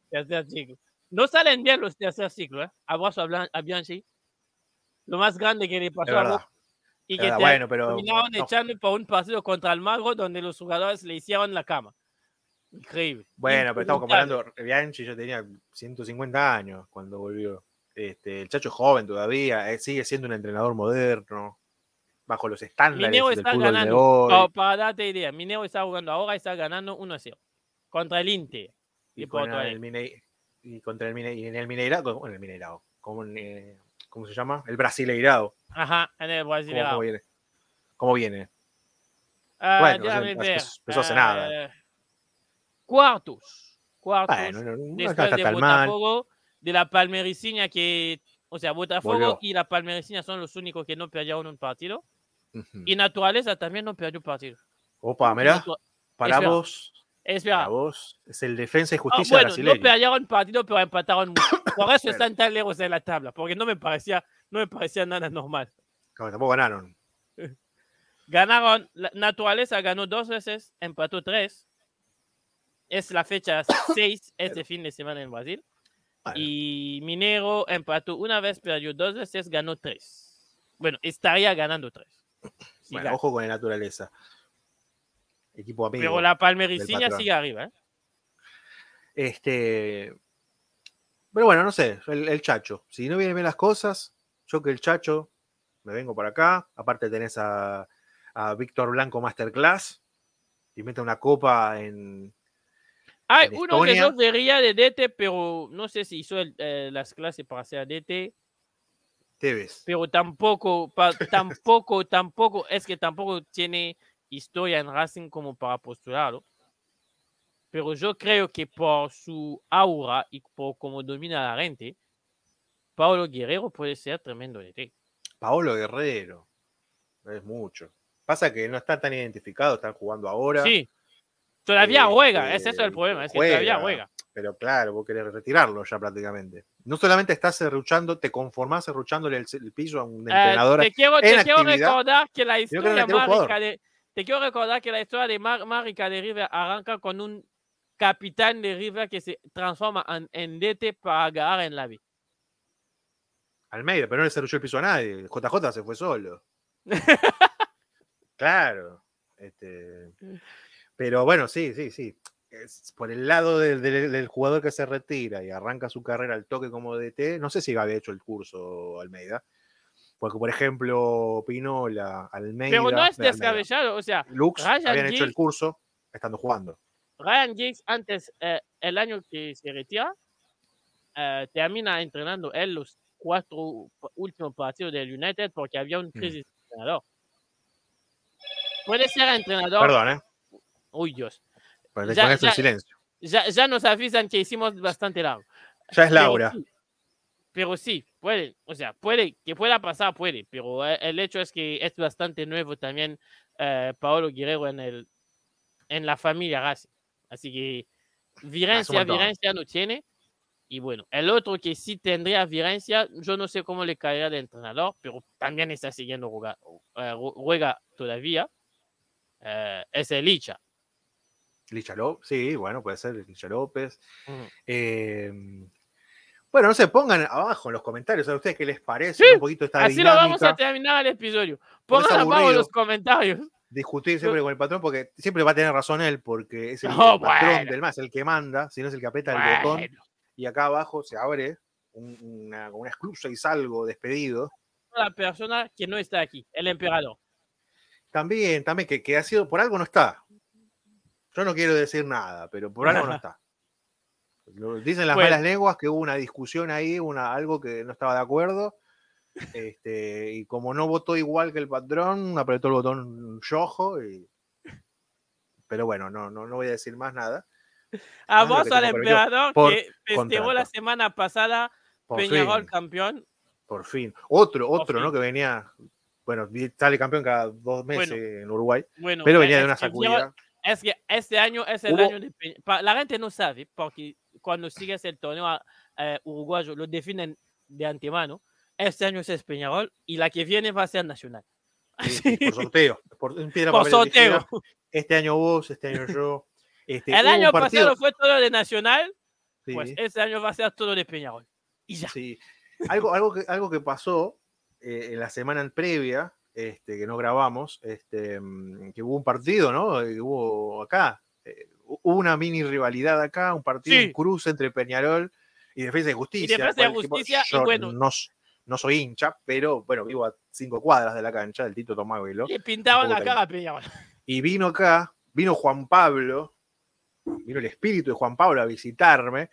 tercer ciclo. No salen bien los tercer ciclo, ¿eh? Abrazo a, Blan- a Bianchi. Lo más grande que le pasó a. Y es que verdad. te- Bueno, pero. terminaron no, echando por un partido contra el Magro donde los jugadores le hicieron la cama. Increíble. Bueno, pero estamos comparando. Bianchi yo tenía 150 años cuando volvió. Este, el Chacho es joven todavía, eh, sigue siendo un entrenador moderno, bajo los estándares Mineo del está fútbol de ganando. hoy. Pa- para darte idea, Mineo está jugando ahora y está ganando 1-0 contra el Inter. y, de con el. Mine- y contra el Mine- y en el Mineirao, en el Mineirao, eh, ¿cómo se llama? El Brasileirao. Ajá, en el ¿Cómo, Brasil. cómo viene? ¿Cómo viene? Ah, Bueno, déjame eso- ver. eso- hace nada. Eh, Cuartos. Cuartos. Bueno, no, no después de tan mal. Botafogo, de la Palmericiña que, o sea, Botafogo Volvió. y la Palmericiña son los únicos que no perdieron un partido. Y Naturaleza también no perdió partido. Opa, mirá, Natu- para espera, vos, Espera. para vos, es el defensa y Ah, justicia no brasileño. perdieron partido, pero empataron mucho. Por eso están tan lejos en la tabla, porque no me parecía, no me parecía nada normal. Como tampoco ganaron. Ganaron, la Naturaleza ganó dos veces, empató tres. Es la fecha 6 este fin de semana en Brasil. Y Minero empató una vez, perdió dos veces, ganó tres. Bueno, estaría ganando tres. Bueno, ojo con la naturaleza. Equipo amigo. Pero la Palmericiña patrón. sigue arriba. ¿eh? Este. Pero bueno, no sé, el, el Chacho. Si no vienen bien las cosas, yo que el Chacho, me vengo para acá. Aparte tenés a, a Víctor Blanco Masterclass. Y mete una copa en. Hay En uno que Estonia. yo vería de DT, pero no sé si hizo el- eh, las clases para ser DT. Tevez. pero tampoco, pa- tampoco, tampoco, es que tampoco tiene historia en Racing como para postularlo. Pero yo creo que por su aura y por cómo domina la gente, Paulo Guerrero puede ser tremendo DT. Paolo Guerrero. Es mucho. Pasa que no están tan identificados, están jugando ahora. Sí, todavía Este, juega, ese es el problema, es que todavía juega. juega. Pero claro, vos querés retirarlo ya prácticamente. No solamente estás serruchando, te conformás serruchándole el, el piso a un Eh, entrenador. te quiero, en te quiero actividad, recordar que la historia de, te quiero recordar que la historia de Mar- más rica de River arranca con un capitán de River que se transforma en, en DT para ganar en la vida. Almeida, pero no le serruchó el piso a nadie. JJ se fue solo. claro. Este, pero bueno, sí, sí, sí. Es por el lado del, del- del jugador que se retira y arranca su carrera al toque como DT, no sé si había hecho el curso Almeida. Porque, por ejemplo, Pinola, Almeida. Pero no es de descabellado, o sea, Lux Ryan habían hecho el curso estando jugando. Ryan Giggs antes, eh, el año que se retira, eh, termina entrenando él los cuatro últimos partidos del United porque había un crisis de entrenador. Puede ser entrenador. Perdón, ¿eh? Uy, Dios. Ya- con ya- en silencio. Ya, ya nos avisan que hicimos bastante largo. Ya es Pero Laura. sí, Pero sí, puede, o sea, puede, que pueda pasar, puede, pero el hecho es que es bastante nuevo también eh, Paolo Guerrero en, el, en la familia Racing. Así que virencia, virencia no tiene. Y bueno, el otro que sí tendría virencia, yo no sé cómo le caería de entrenador, pero también está siguiendo Ruega, eh, Ruega todavía, eh, es el Licha. Licha López, sí, bueno, puede ser Licha López. Ujú. Eh, bueno, no se pongan abajo en los comentarios a ustedes qué les parece Sí, un poquito esta Así lo vamos a terminar el episodio. Pongan abajo los comentarios. Discutir siempre con el patrón porque siempre va a tener razón él porque es el, No, el patrón bueno. del más, el que manda, si no es el que aprieta el botón y acá abajo se abre un- una, una esclusa y salgo despedido. la persona que no está aquí, el emperador. También, también, que, que ha sido, por algo no está. Yo no quiero decir nada, pero por algo no está. Dicen las malas lenguas que hubo una discusión ahí, una, algo que no estaba de acuerdo. Este, y como no votó igual que el patrón, apretó el botón rojo. Y... Pero bueno, no, no, no voy a decir más nada. A vos al emperador que festejó la semana pasada Peñarol campeón. Por fin. Otro, otro, ¿no? Que venía, bueno, sale campeón cada dos meses en Uruguay. pero venía de una sacudida. Es que este año es el año de Peñarol. La gente no sabe, porque cuando sigues el torneo eh, uruguayo lo definen de antemano. Este año es Peñarol y la que viene va a ser Nacional. por sorteo. Por, sorteo. Este año vos, este año yo. Este, el año pasado fue todo de Nacional, pues este año va a ser todo de Peñarol. Y ya. Sí. Algo, algo, que, algo que pasó eh, en la semana previa, este, que no grabamos, este, mm, que hubo un partido, ¿no? Que hubo acá, eh, hubo una mini rivalidad acá, un partido en cruz entre Peñarol y Defensa de Justicia. Y Defensa de Justicia, y bueno. No, no, soy hincha, pero bueno, vivo a cinco cuadras de la cancha del Tito Tomaguelo. Y pintaban la cara a Peñarol. Y vino acá, vino Juan Pablo, vino el espíritu de Juan Pablo a visitarme,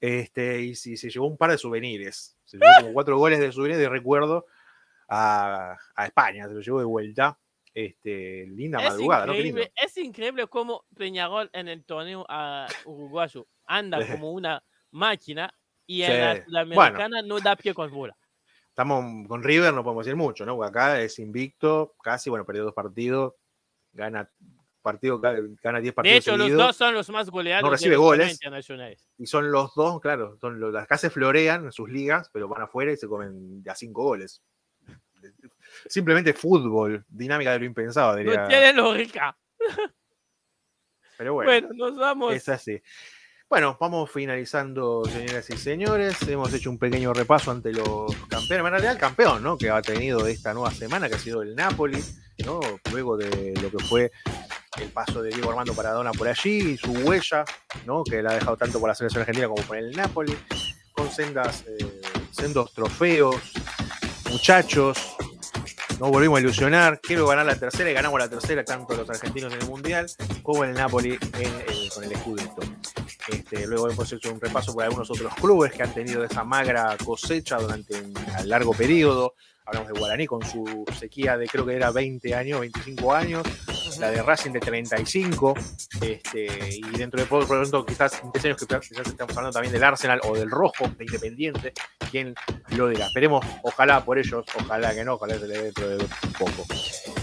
este, y, se llevó un par de souvenirs. Se llevó como cuatro goles de souvenirs de recuerdo a, España, se lo llevó de vuelta. Este, linda madrugada, Es increíble cómo Peñarol en el torneo a uruguayo anda como una máquina y en la americana no da pie con bola. Estamos con River, no podemos decir mucho, ¿no? acá es invicto, casi, bueno, perdió dos partidos, gana partido gana 10 partidos. De hecho, los dos son los más goleados. No recibe goles. Y son los dos, claro, son los, las se florean en sus ligas, pero van afuera y se comen ya 5 goles. Simplemente fútbol, dinámica de lo impensado. Diría. No tiene lógica. Pero bueno, bueno, nos vamos. Es así. Bueno, vamos finalizando, señoras y señores. Hemos hecho un pequeño repaso ante los campeones. En realidad, el campeón, ¿no? Que ha tenido esta nueva semana, que ha sido el Napoli, ¿no? Luego de lo que fue el paso de Diego Armando Paradona por allí, y su huella, ¿no? Que la ha dejado tanto por la selección argentina como por el Napoli, con sendas, eh, sendos trofeos, muchachos, nos volvimos a ilusionar. Quiero ganar la tercera y ganamos la tercera, tanto los argentinos en el Mundial como el Napoli con el Scudetto. Este, luego hemos hecho un repaso por algunos otros clubes que han tenido esa magra cosecha durante un largo periodo. Hablamos de Guaraní con su sequía de creo que era 20 años, 25 años la de Racing de 35, este, y dentro de poco, por ejemplo, quizás en años que quizás estamos hablando también del Arsenal o del Rojo, de Independiente, quién lo dirá. Esperemos, ojalá por ellos, ojalá que no, ojalá se le dé dentro de poco.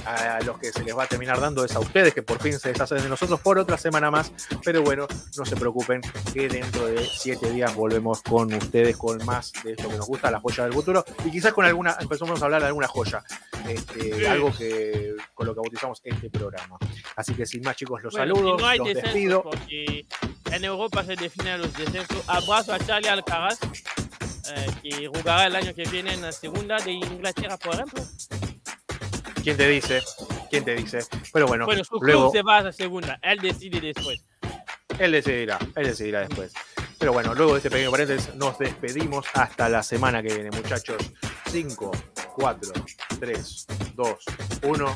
A los que se les va a terminar dando es a ustedes, que por fin se deshacen de nosotros por otra semana más, pero bueno, no se preocupen, que dentro de siete días volvemos con ustedes con más de esto que nos gusta, la joya del futuro, y quizás con alguna, empezamos a hablar de alguna joya, este, algo que con lo que bautizamos este programa. Así que sin más, chicos, los saludos, no hay los despido. Porque en Europa se definen los descensos. Abrazo a Charlie Alcaraz, eh, que jugará el año que viene en la segunda de Inglaterra, por ejemplo. ¿Quién te dice? ¿Quién te dice? Pero bueno, bueno su luego, club se va a la segunda. Él decide después. Él decidirá, él decidirá después. Pero bueno, luego de este pequeño paréntesis, nos despedimos hasta la semana que viene, muchachos. 5, 4, 3, 2, 1.